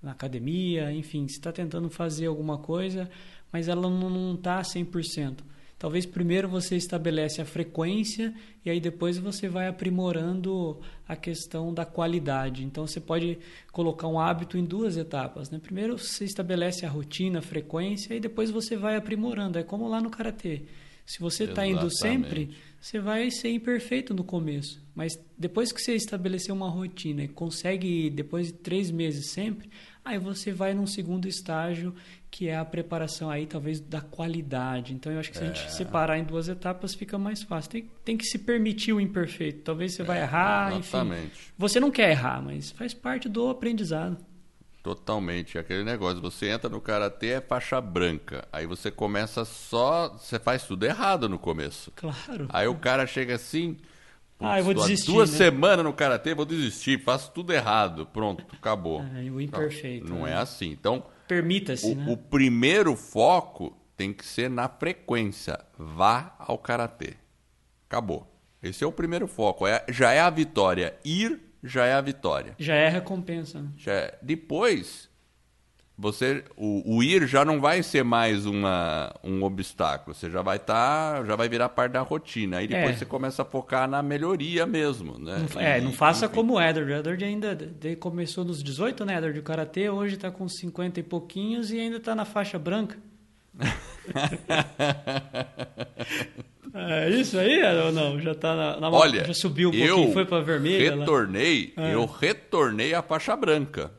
na academia, enfim, você está tentando fazer alguma coisa, mas ela não está 100%. Talvez primeiro você estabelece a frequência e aí depois você vai aprimorando a questão da qualidade. Então você pode colocar um hábito em duas etapas. Né? Primeiro você estabelece a rotina, a frequência e depois você vai aprimorando. É como lá no karatê. Se você está indo sempre, você vai ser imperfeito no começo. Mas depois que você estabeleceu uma rotina e consegue ir depois de três meses sempre, aí você vai num segundo estágio que é a preparação aí talvez da qualidade. Então eu acho que se a gente é. separar em duas etapas fica mais fácil. Tem, tem que se permitir o imperfeito. Talvez você é, vai errar, exatamente. enfim. Você não quer errar, mas faz parte do aprendizado. Totalmente. Aquele negócio, você entra no karatê é faixa branca. Aí você começa só, você faz tudo errado no começo. Claro. Aí o cara chega assim, ah, eu vou desistir. Duas né? semanas no karatê, vou desistir, faço tudo errado. Pronto, acabou. É, o imperfeito. Não, não né? é assim. Então, permita-se. O, né? o primeiro foco tem que ser na frequência. Vá ao karatê. Acabou. Esse é o primeiro foco. É, já é a vitória. Ir já é a vitória. Já é a recompensa. Né? Já é. Depois, você o, o, ir já não vai ser mais uma, um obstáculo. Você já vai estar, tá, já vai virar parte da rotina. Aí depois é. você começa a focar na melhoria mesmo, né? Não, é, não faça enfim. como o Edward. O Edward ainda começou nos 18, né, Edward, o karatê, hoje está com 50 e pouquinhos e ainda está na faixa branca. É isso aí ou não? Já tá na, na Olha, já subiu um pouquinho, foi para vermelha. Retornei, ah. eu retornei à faixa branca.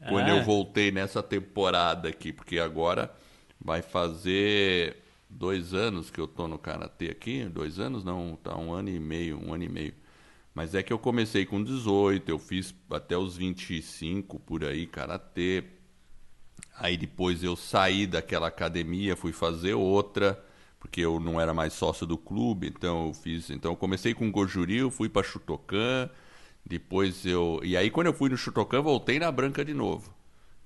Ah. Quando eu voltei nessa temporada aqui, porque agora vai fazer dois anos que eu tô no karatê aqui, dois anos não, tá um ano e meio, um ano e meio. Mas é que eu comecei com 18, eu fiz até os 25 por aí karatê. Aí depois eu saí daquela academia, fui fazer outra porque eu não era mais sócio do clube, então eu fiz, então eu comecei com Gojuril, fui para Chutocan, depois eu, e aí quando eu fui no Chutocan, voltei na branca de novo.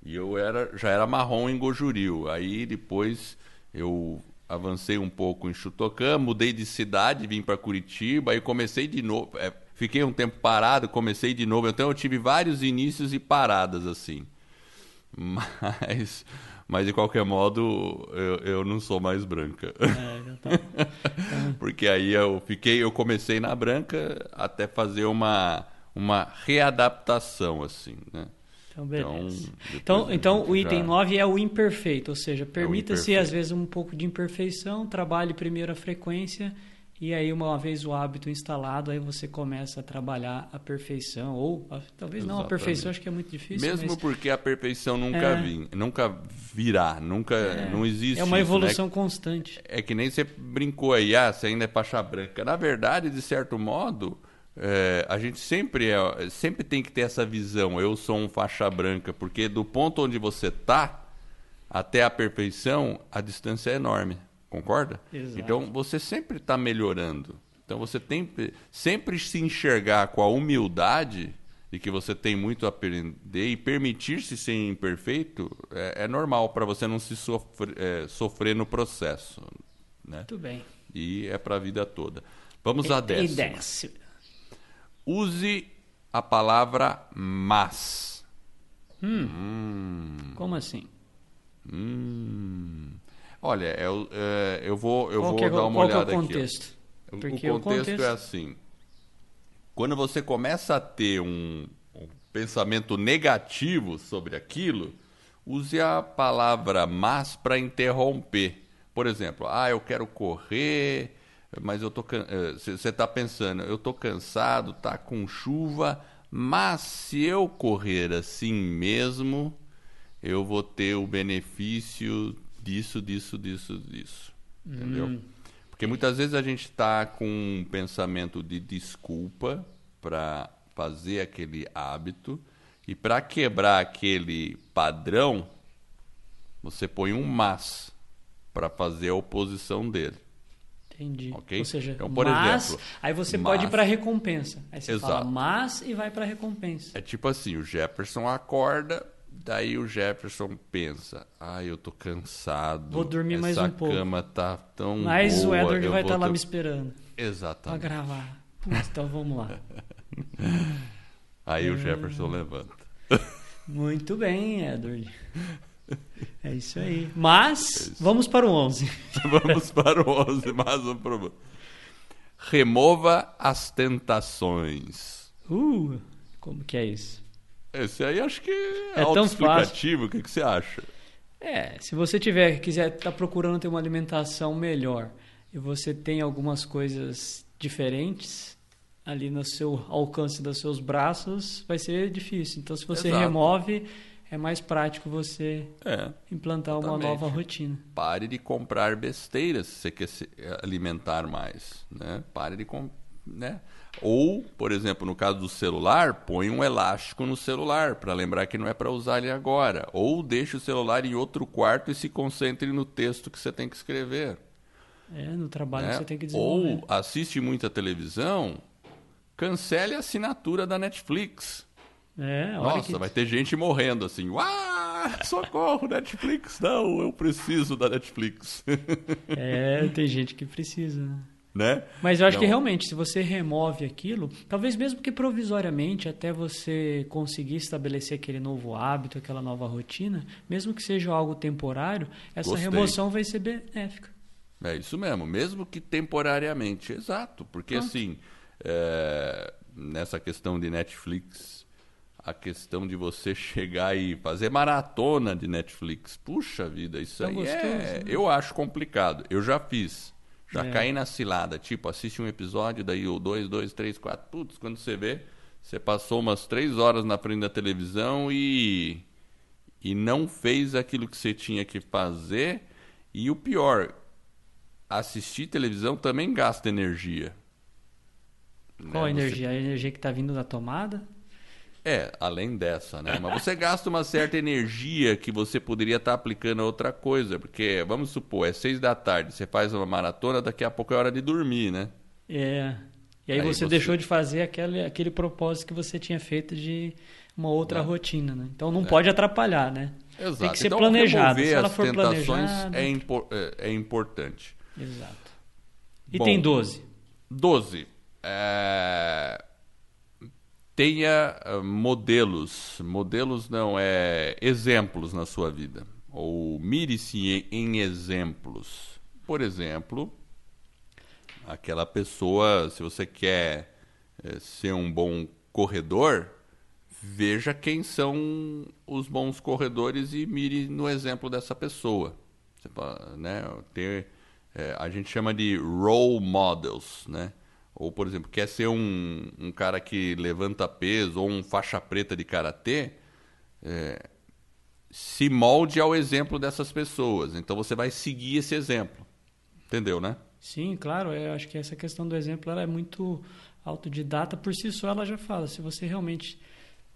E eu era já era marrom em Gojuril. Aí depois eu avancei um pouco em Chutocan, mudei de cidade, vim para Curitiba, aí comecei de novo, é, fiquei um tempo parado, comecei de novo. Então eu tive vários inícios e paradas assim. Mas mas de qualquer modo, eu, eu não sou mais branca. É, tá. Porque aí eu fiquei, eu comecei na branca até fazer uma, uma readaptação, assim, né? Então, beleza. Então, então, então o item já... 9 é o imperfeito, ou seja, permita-se é às vezes um pouco de imperfeição, trabalhe primeiro a frequência e aí, uma vez o hábito instalado, aí você começa a trabalhar a perfeição. Ou a, talvez Exatamente. não a perfeição, acho que é muito difícil. Mesmo mas... porque a perfeição nunca, é... vim, nunca virá, nunca é... não existe. É uma isso, evolução né? constante. É que nem você brincou aí, ah, você ainda é faixa branca. Na verdade, de certo modo, é, a gente sempre, é, sempre tem que ter essa visão. Eu sou um faixa branca, porque do ponto onde você está até a perfeição, a distância é enorme. Concorda? Exato. Então você sempre está melhorando. Então você tem sempre se enxergar com a humildade de que você tem muito a aprender e permitir-se ser imperfeito é, é normal para você não se sofre, é, sofrer no processo. Né? Muito bem. E é para a vida toda. Vamos à décima. décima. Use a palavra mas. Hum. Hum. Como assim? Hum. Olha, eu, é, eu vou, eu vou é, dar uma olhada é o contexto? Aqui, Porque o contexto, o contexto é assim. Quando você começa a ter um, um pensamento negativo sobre aquilo, use a palavra mas para interromper. Por exemplo, ah, eu quero correr, mas eu tô você está pensando, eu tô cansado, tá com chuva, mas se eu correr assim mesmo, eu vou ter o benefício disso, disso, disso, disso. Hum. Entendeu? Porque muitas vezes a gente está com um pensamento de desculpa para fazer aquele hábito e para quebrar aquele padrão, você põe um mas para fazer a oposição dele. Entendi. Okay? Ou seja, então, por mas, exemplo, aí você mas, pode ir para a recompensa. Aí você exato. fala mas e vai para a recompensa. É tipo assim, o Jefferson acorda, Daí o Jefferson pensa: ah, eu tô cansado. Vou dormir mais um pouco. Essa cama tá tão Mas boa, o Edward vai estar tá lá me esperando. Exatamente. Pra gravar. então vamos lá. Aí é... o Jefferson levanta. Muito bem, Edward. É isso aí. Mas, é isso. vamos para o 11. vamos para o 11, mais um problema. Remova as tentações. Uh, como que é isso? Esse aí acho que é, é autoexplicativo. O que, que você acha? É, se você tiver quiser estar tá procurando ter uma alimentação melhor e você tem algumas coisas diferentes ali no seu alcance dos seus braços, vai ser difícil. Então, se você Exato. remove, é mais prático você É. implantar uma Exatamente. nova rotina. Pare de comprar besteiras se você quer se alimentar mais, né? Pare de com, né? Ou, por exemplo, no caso do celular, põe um elástico no celular para lembrar que não é para usar ele agora. Ou deixe o celular em outro quarto e se concentre no texto que você tem que escrever. É, no trabalho né? que você tem que desenvolver. Ou assiste muita televisão, cancele a assinatura da Netflix. É, Nossa, que... vai ter gente morrendo assim. Uau, socorro, Netflix. Não, eu preciso da Netflix. É, tem gente que precisa, né? Né? Mas eu acho Não. que realmente, se você remove aquilo, talvez mesmo que provisoriamente, até você conseguir estabelecer aquele novo hábito, aquela nova rotina, mesmo que seja algo temporário, essa Gostei. remoção vai ser benéfica. É isso mesmo, mesmo que temporariamente, exato. Porque Pronto. assim, é, nessa questão de Netflix, a questão de você chegar e fazer maratona de Netflix, puxa vida, isso Tá aí gostoso, é, né? eu acho complicado. Eu já fiz, já É. caí na cilada, tipo, assiste um episódio, daí o dois, dois, três, quatro, putz, quando você vê, você passou umas três horas na frente da televisão e e não fez aquilo que você tinha que fazer. E o pior, assistir televisão também gasta energia. Qual a Né? Você- energia? A energia que está vindo da tomada? É, além dessa, né? Mas você gasta uma certa energia que você poderia estar aplicando a outra coisa. Porque, vamos supor, é seis da tarde, você faz uma maratona, daqui a pouco é hora de dormir, né? É. E aí, Aí você, você- deixou de fazer aquele, aquele propósito que você tinha feito de uma outra É. rotina, né? Então não pode atrapalhar, né? Exato. Tem que ser então, planejado. Se ela for planejada... é, impor- é- é importante. Exato. E Bom. tem 12. 12. É, Tenha ah, modelos. Modelos não, é exemplos na sua vida. Ou mire-se em, em exemplos. Por exemplo, aquela pessoa, se você quer eh, ser um bom corredor, veja quem são os bons corredores e mire no exemplo dessa pessoa. Você né, ter, eh, a gente chama de role models, né? Ou, por exemplo, quer ser um, um cara que levanta peso ou um faixa preta de karatê, eh, se molde ao exemplo dessas pessoas. Então você vai seguir esse exemplo. Entendeu, né? Sim, claro. Eu acho que essa questão do exemplo ela é muito autodidata. Por si só, ela já fala. Se você realmente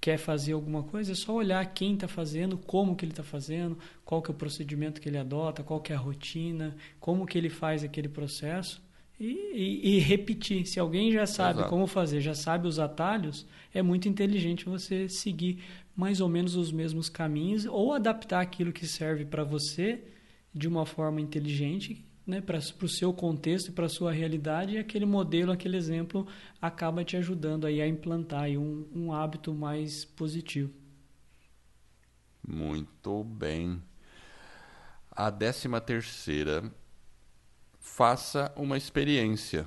quer fazer alguma coisa, é só olhar quem está fazendo, como que ele está fazendo, qual que é o procedimento que ele adota, qual que é a rotina, como que ele faz aquele processo e, e- e repetir. Se alguém já sabe Exato. como fazer, já sabe os atalhos, é muito inteligente você seguir mais ou menos os mesmos caminhos ou adaptar aquilo que serve para você de uma forma inteligente né, para o seu contexto e para a sua realidade, e aquele modelo, aquele exemplo acaba te ajudando aí a implantar aí um, um hábito mais positivo. Muito bem. A décima terceira, faça uma experiência.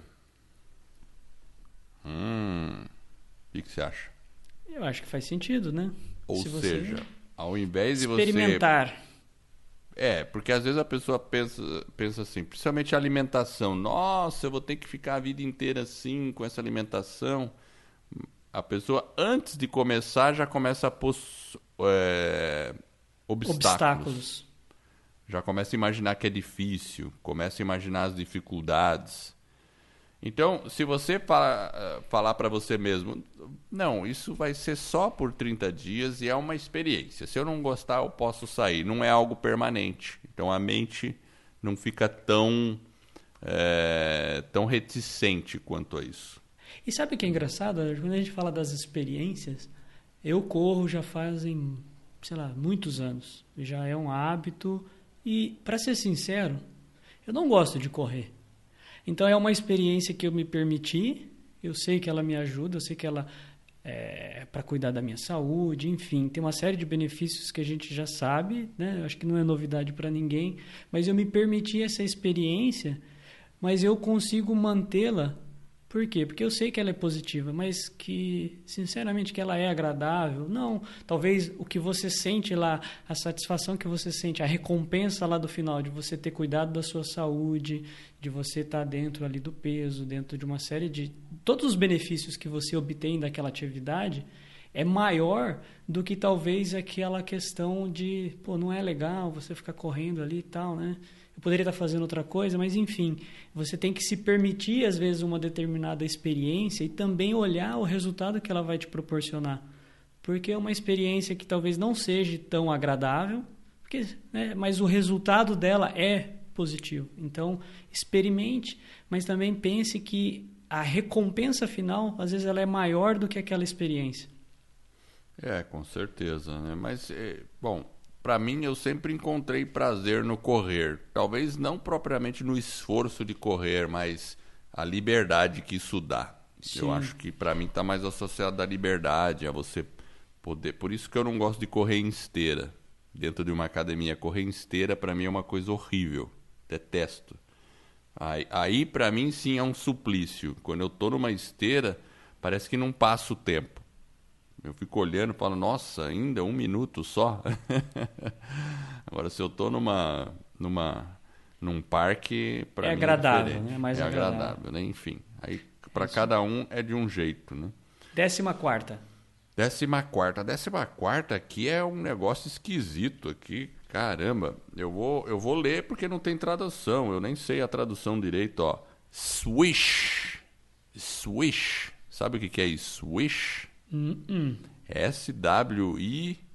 Hum, o que, que você acha? Eu acho que faz sentido, né? Ou Se você seja, ao invés de você experimentar. É, porque às vezes a pessoa pensa, pensa assim, principalmente a alimentação. Nossa, eu vou ter que ficar a vida inteira assim, com essa alimentação. A pessoa, antes de começar, já começa a pôr é, obstáculos. obstáculos. Já começa a imaginar que é difícil, começa a imaginar as dificuldades. Então, se você fala, eh, falar para você mesmo, não, isso vai ser só por 30 dias e é uma experiência. Se eu não gostar, eu posso sair. Não é algo permanente. Então, a mente não fica tão, eh, tão reticente quanto a isso. E sabe o que é engraçado? Quando a gente fala das experiências, eu corro já fazem, sei lá, muitos anos. Já é um hábito. E, para ser sincero, eu não gosto de correr. Então, é uma experiência que eu me permiti. Eu sei que ela me ajuda, eu sei que ela é para cuidar da minha saúde, enfim, tem uma série de benefícios que a gente já sabe, né? Eu acho que não é novidade para ninguém, mas eu me permiti essa experiência, mas eu consigo mantê-la Por quê? Porque eu sei que ela é positiva, mas que, sinceramente, que ela é agradável. Não, talvez o que você sente lá, a satisfação que você sente, a recompensa lá do final de você ter cuidado da sua saúde, de você estar dentro ali do peso, dentro de uma série de todos os benefícios que você obtém daquela atividade, é maior do que talvez aquela questão de, pô, não é legal você ficar correndo ali e tal, né? Eu poderia estar fazendo outra coisa, mas enfim, você tem que se permitir às vezes uma determinada experiência e também olhar o resultado que ela vai te proporcionar. Porque é uma experiência que talvez não seja tão agradável, porque, né, mas o resultado dela é positivo. Então, experimente, mas também pense que a recompensa final, às vezes, ela é maior do que aquela experiência. É, com certeza, né? Mas, é, bom, para mim, eu sempre encontrei prazer no correr. Talvez não propriamente no esforço de correr, mas a liberdade que isso dá. Sim. Eu acho que para mim está mais associado à liberdade, a você poder. Por isso que eu não gosto de correr em esteira. Dentro de uma academia, correr em esteira para mim é uma coisa horrível. Detesto. Aí, aí para mim sim é um suplício. Quando eu tô numa esteira, parece que não passa o tempo. Eu fico olhando e falo, nossa, ainda um minuto só? Agora, se eu estou numa, numa, num parque, para é mim agradável, é né? Mais é agradável. agradável, né? Enfim, aí para cada um é de um jeito, né? Décima quarta. Décima quarta. Décima quarta aqui é um negócio esquisito aqui. Caramba, eu vou, eu vou ler porque não tem tradução. Eu nem sei a tradução direito, ó. Swish. Swish. Sabe o que, que é isso? Swish? Uh S-W-I-S-H.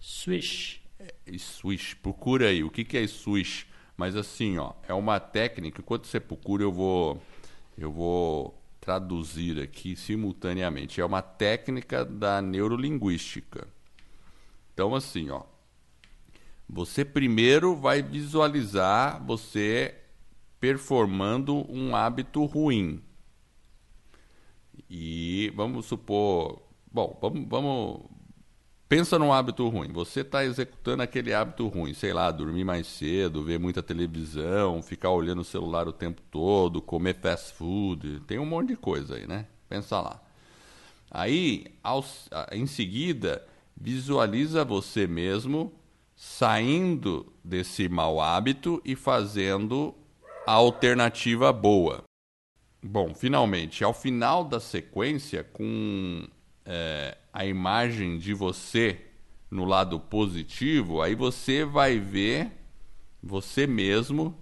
Swish. É, swish. Procura aí. O que, que é swish? Mas assim, ó, é uma técnica. Enquanto você procura, eu vou, eu vou traduzir aqui simultaneamente. É uma técnica da neurolinguística. Então, assim, ó, você primeiro vai visualizar você performando um hábito ruim. E vamos supor, bom, vamos, vamos pensa num hábito ruim. Você está executando aquele hábito ruim, sei lá, dormir mais cedo, ver muita televisão, ficar olhando o celular o tempo todo, comer fast food, tem um monte de coisa aí, né? Pensa lá. Aí, ao, em seguida, visualiza você mesmo saindo desse mau hábito e fazendo a alternativa boa. Bom, finalmente, ao final da sequência, com é, a imagem de você no lado positivo, aí você vai ver você mesmo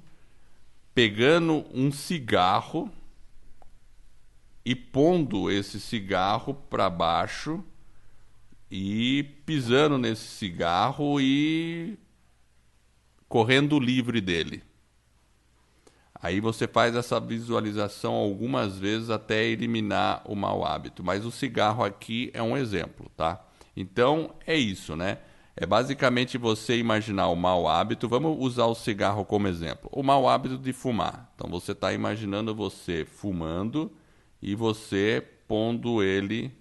pegando um cigarro e pondo esse cigarro para baixo e pisando nesse cigarro e correndo livre dele. Aí você faz essa visualização algumas vezes até eliminar o mau hábito. Mas o cigarro aqui é um exemplo, tá? Então é isso, né? É basicamente você imaginar o mau hábito. Vamos usar o cigarro como exemplo. O mau hábito de fumar. Então você está imaginando você fumando e você pondo ele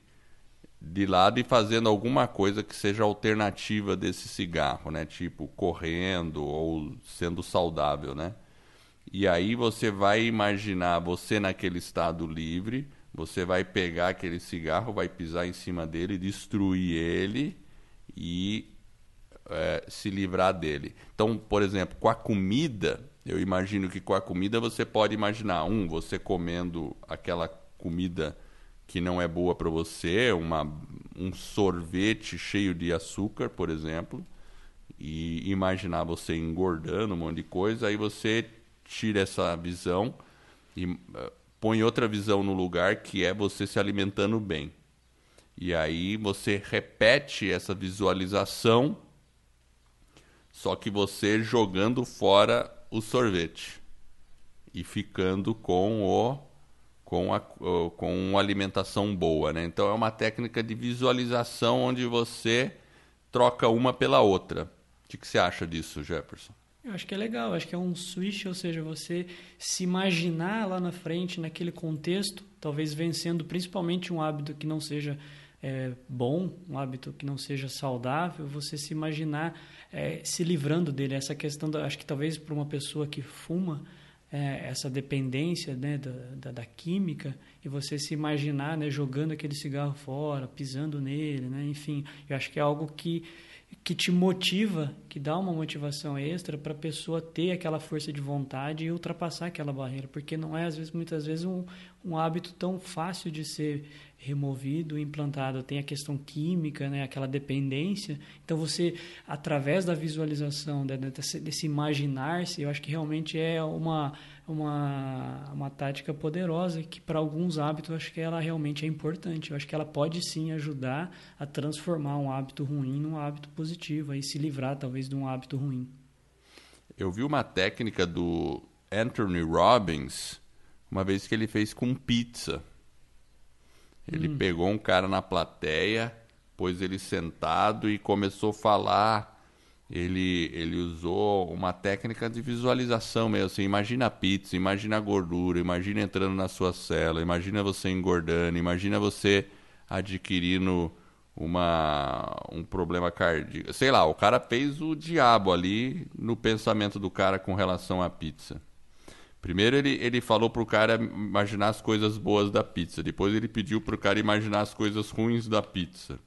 de lado e fazendo alguma coisa que seja alternativa desse cigarro, né? Tipo correndo ou sendo saudável, né? E aí você vai imaginar você naquele estado livre, você vai pegar aquele cigarro, vai pisar em cima dele, destruir ele e é, se livrar dele. Então, por exemplo, com a comida, eu imagino que com a comida você pode imaginar um, você comendo aquela comida que não é boa para você, uma, um sorvete cheio de açúcar, por exemplo, e imaginar você engordando um monte de coisa, aí você tira essa visão e uh, põe outra visão no lugar que é você se alimentando bem. E aí você repete essa visualização, só que você jogando fora o sorvete e ficando com o com, a, com uma alimentação boa, né? Então é uma técnica de visualização onde você troca uma pela outra. O que, que você acha disso, Jefferson? Eu acho que é legal, acho que é um switch, ou seja, você se imaginar lá na frente, naquele contexto, talvez vencendo principalmente um hábito que não seja é, bom, um hábito que não seja saudável, você se imaginar é, se livrando dele. Essa questão, da, acho que talvez para uma pessoa que fuma, é, essa dependência né, da, da, da, química e você se imaginar né, jogando aquele cigarro fora, pisando nele, né, enfim, eu acho que é algo que que te motiva, que dá uma motivação extra para a pessoa ter aquela força de vontade e ultrapassar aquela barreira, porque não é às vezes muitas vezes um, um hábito tão fácil de ser removido, implantado. Tem a questão química, né, aquela dependência. Então você, através da visualização, desse, desse imaginar-se, eu acho que realmente é uma uma, uma tática poderosa que para alguns hábitos eu acho que ela realmente é importante. Eu acho que ela pode sim ajudar a transformar um hábito ruim num hábito positivo, e se livrar talvez de um hábito ruim. Eu vi uma técnica do Anthony Robbins uma vez que ele fez com pizza. Ele hum. pegou um cara na plateia, pôs ele sentado e começou a falar ele, ele usou uma técnica de visualização mesmo. Assim, imagina a pizza, imagina a gordura, imagina entrando na sua cela, imagina você engordando, imagina você adquirindo uma, um problema cardíaco. Sei lá, o cara fez o diabo ali no pensamento do cara com relação à pizza. Primeiro ele, ele falou pro cara imaginar as coisas boas da pizza. Depois ele pediu pro cara imaginar as coisas ruins da pizza.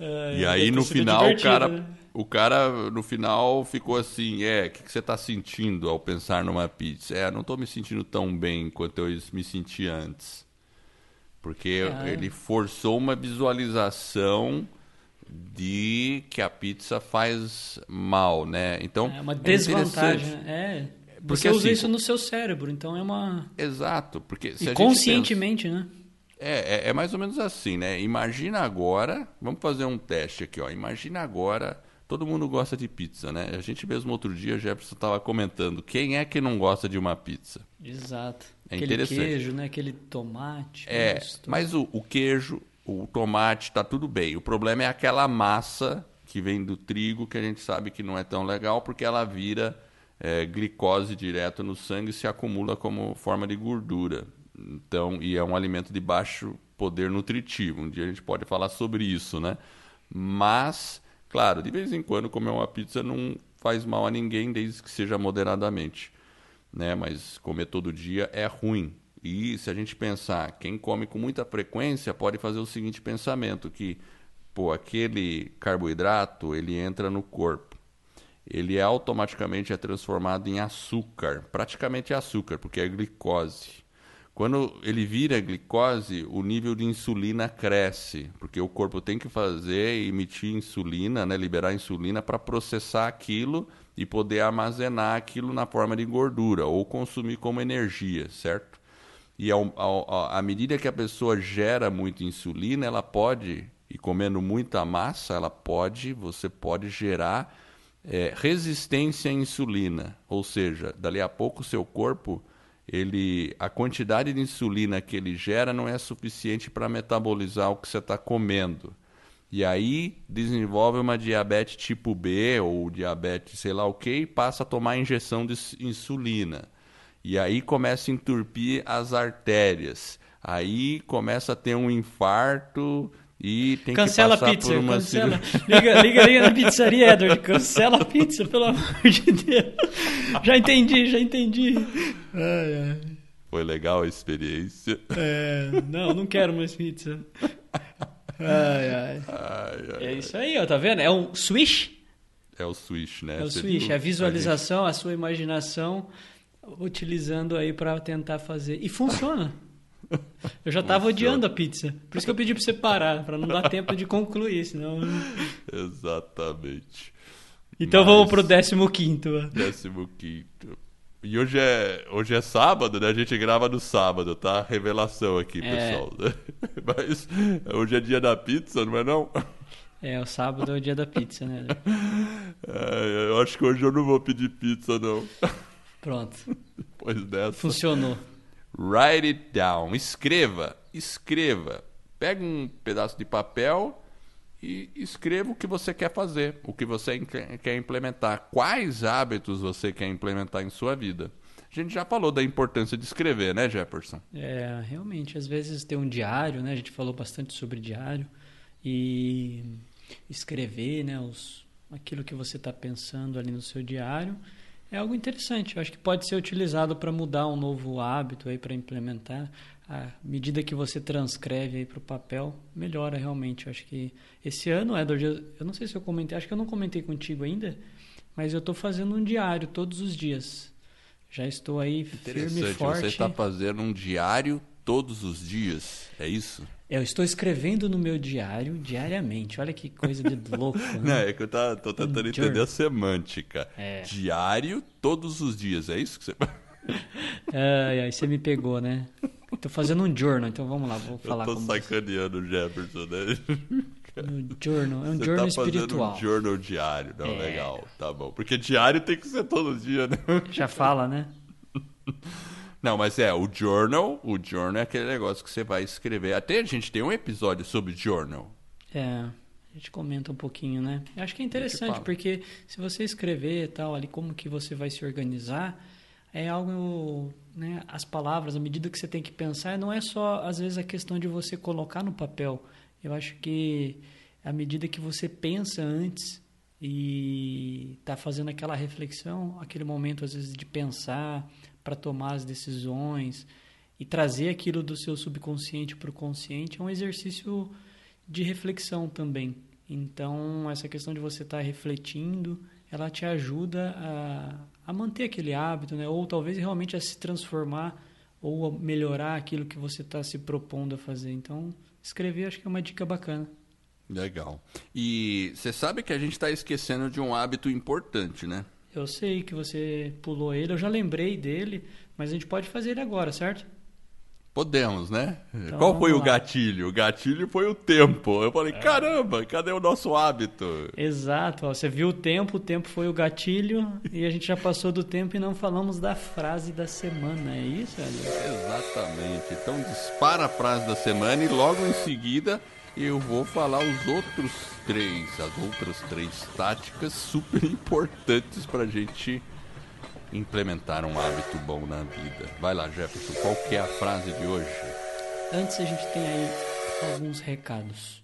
É, e aí no final o cara, né? o cara no final ficou assim, é, o que, que, você está sentindo ao pensar numa pizza? É, não estou me sentindo tão bem quanto eu me senti antes. Porque é. ele forçou uma visualização de que a pizza faz mal, né? Então é uma desvantagem, é. Porque você usa assim, isso no seu cérebro, então é uma Exato, porque e conscientemente, pensa... né? É, é, é, mais ou menos assim, né? Imagina agora, vamos fazer um teste aqui, ó. Imagina agora, todo mundo gosta de pizza, né? A gente mesmo outro dia, Jefferson estava comentando, quem é que não gosta de uma pizza? Exato. É Aquele interessante. queijo, né? Aquele tomate. É, mas o, o queijo, o tomate, tá tudo bem. O problema é aquela massa que vem do trigo, que a gente sabe que não é tão legal, porque ela vira é, glicose direto no sangue e se acumula como forma de gordura. Então, e é um alimento de baixo poder nutritivo. Um dia a gente pode falar sobre isso, né? Mas, claro, de vez em quando comer uma pizza não faz mal a ninguém, desde que seja moderadamente, né? Mas comer todo dia é ruim. E se a gente pensar, quem come com muita frequência pode fazer o seguinte pensamento que pô, aquele carboidrato, ele entra no corpo. Ele automaticamente é transformado em açúcar, praticamente açúcar, porque é glicose. Quando ele vira glicose, o nível de insulina cresce, porque o corpo tem que fazer, emitir insulina, né, liberar insulina para processar aquilo e poder armazenar aquilo na forma de gordura ou consumir como energia, certo? E à medida que a pessoa gera muita insulina, ela pode, e comendo muita massa, ela pode, você pode gerar é, resistência à insulina, ou seja, dali a pouco o seu corpo ele, a quantidade de insulina que ele gera não é suficiente para metabolizar o que você está comendo. E aí desenvolve uma diabetes tipo B ou diabetes sei lá o que e passa a tomar injeção de insulina. E aí começa a enturpir as artérias. Aí começa a ter um infarto e tem cancela que passar a pizza, por uma cancela. Liga, liga, liga na pizzaria, Edward. Cancela a pizza, pelo amor de Deus. Já entendi, já entendi. Ai, ai. Foi legal a experiência. É, não, não quero mais pizza. Ai, ai. ai, ai é isso aí, ó, tá vendo? É um swish. É o swish, né? É o swish, viu? a visualização, a, gente... a sua imaginação utilizando aí para tentar fazer. E funciona. Eu já estava odiando a pizza. Por isso que eu pedi para você parar, para não dar tempo de concluir, senão. Exatamente. Então Mas... vamos pro 15. 15. E hoje é, hoje é sábado, né? A gente grava no sábado, tá? Revelação aqui, é. pessoal. Mas hoje é dia da pizza, não é não? É, o sábado é o dia da pizza, né? É, eu acho que hoje eu não vou pedir pizza, não. Pronto. Depois dessa. Funcionou. Write it down. Escreva, escreva. Pega um pedaço de papel e escreva o que você quer fazer, o que você quer implementar, quais hábitos você quer implementar em sua vida. A gente já falou da importância de escrever, né, Jefferson? É, realmente, às vezes ter um diário, né? A gente falou bastante sobre diário e escrever, né, os, aquilo que você está pensando ali no seu diário é algo interessante. Eu acho que pode ser utilizado para mudar um novo hábito aí para implementar. À medida que você transcreve aí para o papel, melhora realmente. Eu acho que esse ano, Edward, eu não sei se eu comentei, acho que eu não comentei contigo ainda, mas eu estou fazendo um diário todos os dias. Já estou aí firme e forte. Você está fazendo um diário todos os dias, é isso? Eu estou escrevendo no meu diário diariamente. Olha que coisa de louco. Né? Não, é que eu tá, tô tentando entender a semântica. É. Diário todos os dias, é isso que você. É, aí você me pegou, né? Estou fazendo um journal, então vamos lá, vou falar eu tô sacaneando o Jefferson, né? No journal, é um Você journal tá espiritual. Um journal diário, não, é. legal, tá bom. Porque diário tem que ser todo dia, né? Já fala, né? Não, mas é, o journal, o journal é aquele negócio que você vai escrever. Até a gente tem um episódio sobre journal. É, a gente comenta um pouquinho, né? Eu acho que é interessante, porque se você escrever e tal, ali como que você vai se organizar, é algo, né, as palavras, a medida que você tem que pensar, não é só, às vezes, a questão de você colocar no papel. Eu acho que à medida que você pensa antes e está fazendo aquela reflexão, aquele momento, às vezes, de pensar, para tomar as decisões e trazer aquilo do seu subconsciente para o consciente é um exercício de reflexão também. Então, essa questão de você estar tá refletindo, ela te ajuda a, a manter aquele hábito, né? ou talvez realmente a se transformar ou a melhorar aquilo que você está se propondo a fazer. Então, escrever acho que é uma dica bacana. Legal. E você sabe que a gente está esquecendo de um hábito importante, né? Eu sei que você pulou ele, eu já lembrei dele, mas a gente pode fazer ele agora, certo? Podemos, né? Então, Qual foi o gatilho? O gatilho foi o tempo. Eu falei, é. caramba, cadê o nosso hábito? Exato, ó, você viu o tempo, o tempo foi o gatilho e a gente já passou do tempo e não falamos da frase da semana, é isso, Alice? Exatamente. Então dispara a frase da semana e logo em seguida eu vou falar os outros três, as outras três táticas super importantes para a gente implementar um hábito bom na vida. Vai lá, Jefferson, qual que é a frase de hoje? Antes a gente tem aí alguns recados.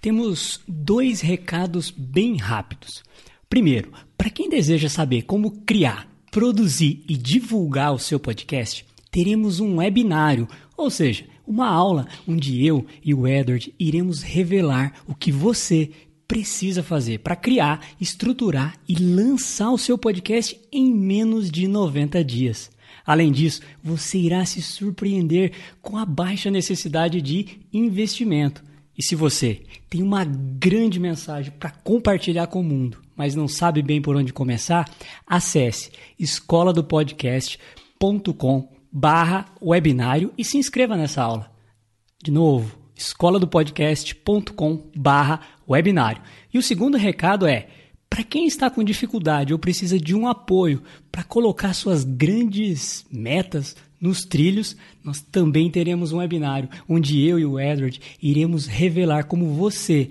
Temos dois recados bem rápidos. Primeiro, para quem deseja saber como criar, produzir e divulgar o seu podcast, teremos um webinário, ou seja, uma aula onde eu e o Edward iremos revelar o que você precisa fazer para criar, estruturar e lançar o seu podcast em menos de 90 dias. Além disso, você irá se surpreender com a baixa necessidade de investimento. E se você tem uma grande mensagem para compartilhar com o mundo, mas não sabe bem por onde começar, acesse escola barra webinário e se inscreva nessa aula. De novo, escola do podcast.com barra webinário. E o segundo recado é, para quem está com dificuldade ou precisa de um apoio para colocar suas grandes metas nos trilhos, nós também teremos um webinário onde eu e o Edward iremos revelar como você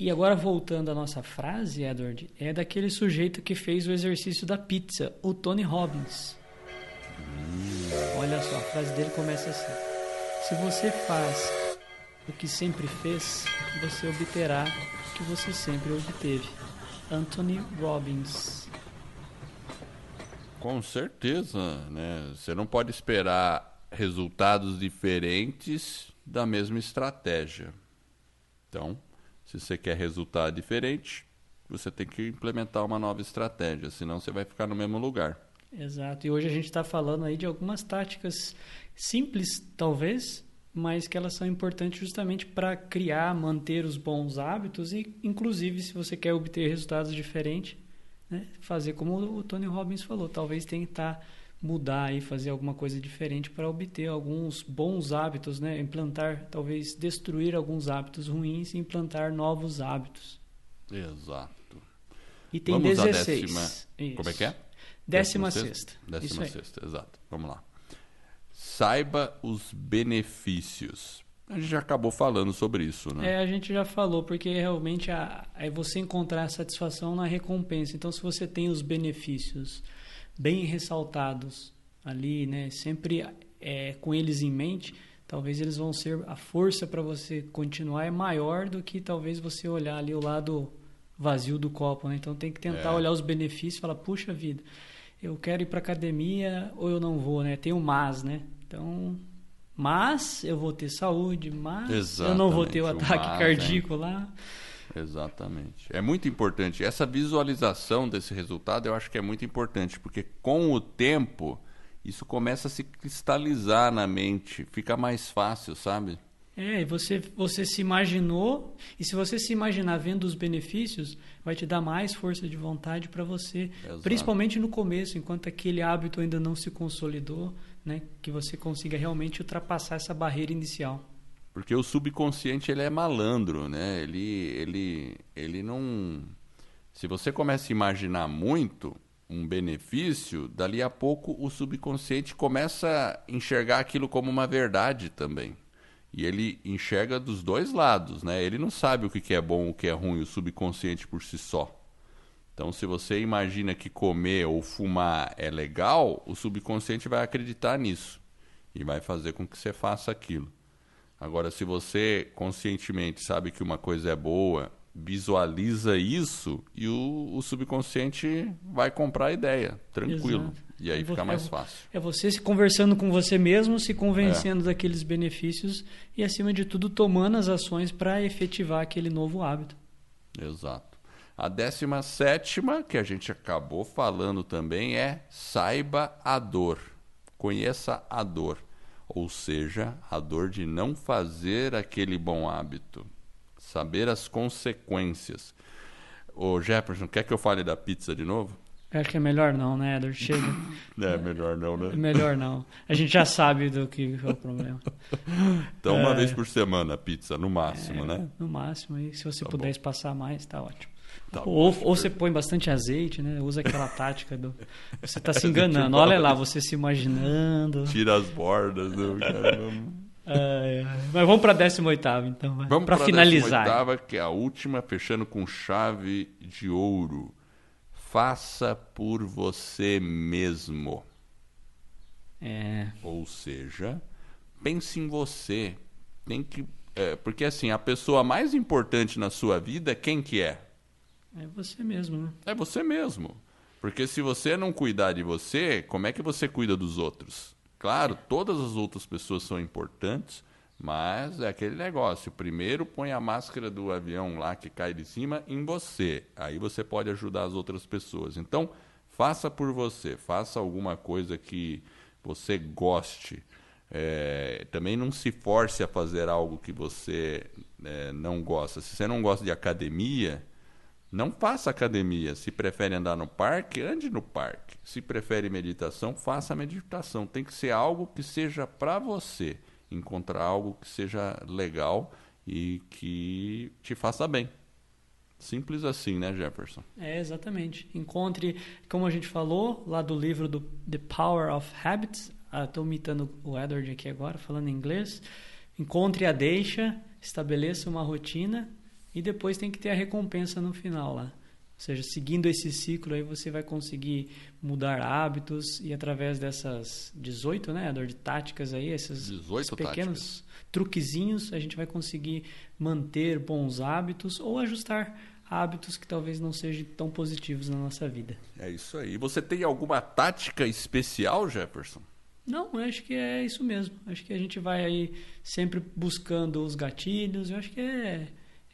E agora voltando à nossa frase, Edward, é daquele sujeito que fez o exercício da pizza, o Tony Robbins. Olha só, a frase dele começa assim: Se você faz o que sempre fez, você obterá o que você sempre obteve. Anthony Robbins. Com certeza, né? Você não pode esperar resultados diferentes da mesma estratégia. Então, se você quer resultado diferente, você tem que implementar uma nova estratégia, senão você vai ficar no mesmo lugar. Exato. E hoje a gente está falando aí de algumas táticas simples, talvez, mas que elas são importantes justamente para criar, manter os bons hábitos e, inclusive, se você quer obter resultados diferentes, né, fazer como o Tony Robbins falou, talvez tentar mudar e fazer alguma coisa diferente para obter alguns bons hábitos, né? Implantar, talvez destruir alguns hábitos ruins e implantar novos hábitos. Exato. E tem Vamos 16. Décima... Como é que é? Décima, décima sexta. Décima sexta, exato. Vamos lá. Saiba os benefícios. A gente já acabou falando sobre isso, né? É, a gente já falou, porque realmente é você encontrar a satisfação na recompensa. Então, se você tem os benefícios bem ressaltados ali, né, sempre é, com eles em mente, talvez eles vão ser a força para você continuar é maior do que talvez você olhar ali o lado vazio do copo, né? Então tem que tentar é. olhar os benefícios e falar, puxa vida, eu quero ir para academia ou eu não vou, né? Tem o mas, né? Então, mas eu vou ter saúde, mas Exatamente. eu não vou ter o ataque o mas, cardíaco lá. Exatamente. É muito importante. Essa visualização desse resultado eu acho que é muito importante, porque com o tempo isso começa a se cristalizar na mente, fica mais fácil, sabe? É, você, você se imaginou, e se você se imaginar vendo os benefícios, vai te dar mais força de vontade para você, Exato. principalmente no começo, enquanto aquele hábito ainda não se consolidou, né, que você consiga realmente ultrapassar essa barreira inicial. Porque o subconsciente ele é malandro, né? Ele, ele, ele não. Se você começa a imaginar muito um benefício, dali a pouco o subconsciente começa a enxergar aquilo como uma verdade também. E ele enxerga dos dois lados, né? Ele não sabe o que é bom, o que é ruim, o subconsciente por si só. Então, se você imagina que comer ou fumar é legal, o subconsciente vai acreditar nisso e vai fazer com que você faça aquilo. Agora, se você conscientemente sabe que uma coisa é boa, visualiza isso e o, o subconsciente vai comprar a ideia, tranquilo. Exato. E aí é fica mais fácil. É você se conversando com você mesmo, se convencendo é. daqueles benefícios e, acima de tudo, tomando as ações para efetivar aquele novo hábito. Exato. A décima sétima, que a gente acabou falando também, é saiba a dor. Conheça a dor. Ou seja, a dor de não fazer aquele bom hábito. Saber as consequências. Ô Jefferson, quer que eu fale da pizza de novo? Acho que é melhor não, né, Edward? Chega. É, melhor não, né? Melhor não. A gente já sabe do que é o problema. Então, uma é... vez por semana, pizza, no máximo, é, né? No máximo. E se você tá puder espaçar mais, tá ótimo. Tá ou, ou você põe bastante azeite, né? Usa aquela tática do. Você está se enganando. Olha lá, você se imaginando. Tira as bordas, né? É, mas vamos para a 18 então. Vamos para finalizar. 18 que é a última, fechando com chave de ouro faça por você mesmo. É. Ou seja, pense em você. Tem que, é, porque assim, a pessoa mais importante na sua vida, quem que é? É você mesmo, né? É você mesmo. Porque se você não cuidar de você, como é que você cuida dos outros? Claro, todas as outras pessoas são importantes, mas é aquele negócio. Primeiro põe a máscara do avião lá que cai de cima em você. Aí você pode ajudar as outras pessoas. Então, faça por você. Faça alguma coisa que você goste. É, também não se force a fazer algo que você é, não gosta. Se você não gosta de academia, não faça academia. Se prefere andar no parque, ande no parque. Se prefere meditação, faça meditação. Tem que ser algo que seja para você encontrar algo que seja legal e que te faça bem. Simples assim, né, Jefferson? É, exatamente. Encontre, como a gente falou, lá do livro do The Power of Habits. Estou ah, imitando o Edward aqui agora, falando em inglês. Encontre a deixa, estabeleça uma rotina e depois tem que ter a recompensa no final lá. Ou seja, seguindo esse ciclo aí você vai conseguir mudar hábitos e através dessas 18, né, Ador, de táticas aí, esses pequenos táticas. truquezinhos, a gente vai conseguir manter bons hábitos ou ajustar hábitos que talvez não sejam tão positivos na nossa vida. É isso aí. Você tem alguma tática especial, Jefferson? Não, acho que é isso mesmo. Acho que a gente vai aí sempre buscando os gatilhos. Eu acho que é,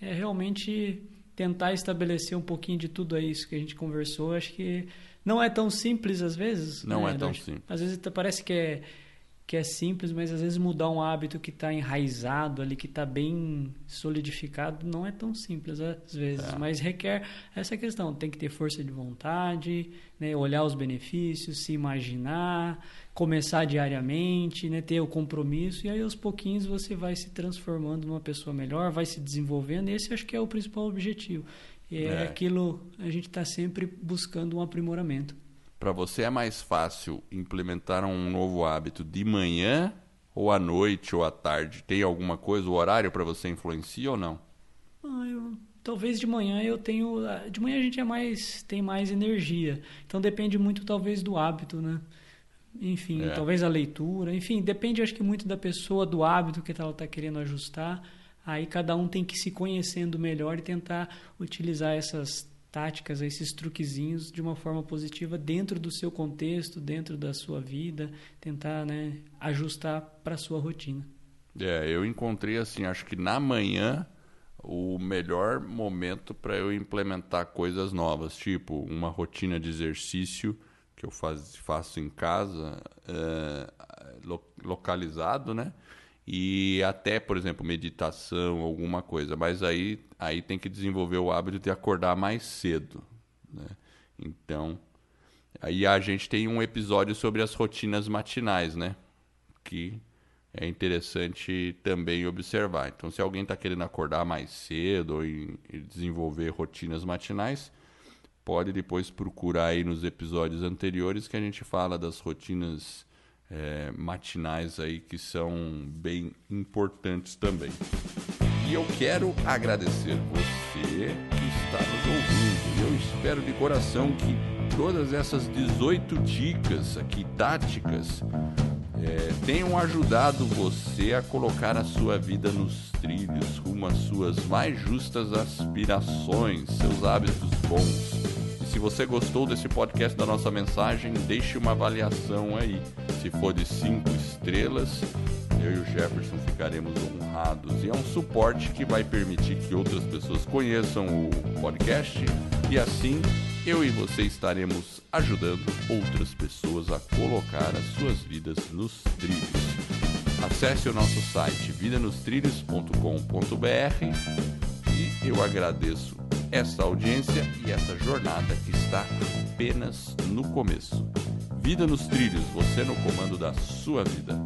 é realmente tentar estabelecer um pouquinho de tudo isso que a gente conversou. Acho que não é tão simples às vezes. Não né, é tão simples. Às vezes parece que é, que é simples, mas às vezes mudar um hábito que está enraizado ali, que está bem solidificado, não é tão simples às vezes. É. Mas requer essa questão. Tem que ter força de vontade, né, olhar os benefícios, se imaginar começar diariamente, né, ter o compromisso e aí aos pouquinhos você vai se transformando numa pessoa melhor, vai se desenvolvendo. Esse acho que é o principal objetivo. E é, é aquilo a gente está sempre buscando um aprimoramento. para você é mais fácil implementar um novo hábito de manhã ou à noite ou à tarde? Tem alguma coisa, o horário para você influencia ou não? Ah, eu, talvez de manhã eu tenho, de manhã a gente é mais tem mais energia. Então depende muito talvez do hábito, né? Enfim, é. talvez a leitura, enfim, depende acho que muito da pessoa, do hábito que ela está querendo ajustar. Aí cada um tem que se conhecendo melhor e tentar utilizar essas táticas, esses truquezinhos de uma forma positiva dentro do seu contexto, dentro da sua vida, tentar né, ajustar para a sua rotina. É, eu encontrei assim, acho que na manhã o melhor momento para eu implementar coisas novas, tipo uma rotina de exercício que eu faz, faço em casa, é, localizado, né? e até, por exemplo, meditação, alguma coisa. Mas aí, aí tem que desenvolver o hábito de acordar mais cedo. Né? Então, aí a gente tem um episódio sobre as rotinas matinais, né? Que é interessante também observar. Então, se alguém está querendo acordar mais cedo e desenvolver rotinas matinais, pode depois procurar aí nos episódios anteriores que a gente fala das rotinas é, matinais aí que são bem importantes também. E eu quero agradecer você que está nos ouvindo. Eu espero de coração que todas essas 18 dicas aqui, táticas, é, tenham ajudado você a colocar a sua vida nos trilhos, rumo às suas mais justas aspirações, seus hábitos bons se você gostou desse podcast da nossa mensagem, deixe uma avaliação aí. Se for de cinco estrelas, eu e o Jefferson ficaremos honrados. E é um suporte que vai permitir que outras pessoas conheçam o podcast e assim eu e você estaremos ajudando outras pessoas a colocar as suas vidas nos trilhos. Acesse o nosso site vidanostrilhos.com.br e eu agradeço essa audiência e essa jornada que está apenas no começo. Vida nos trilhos, você no comando da sua vida.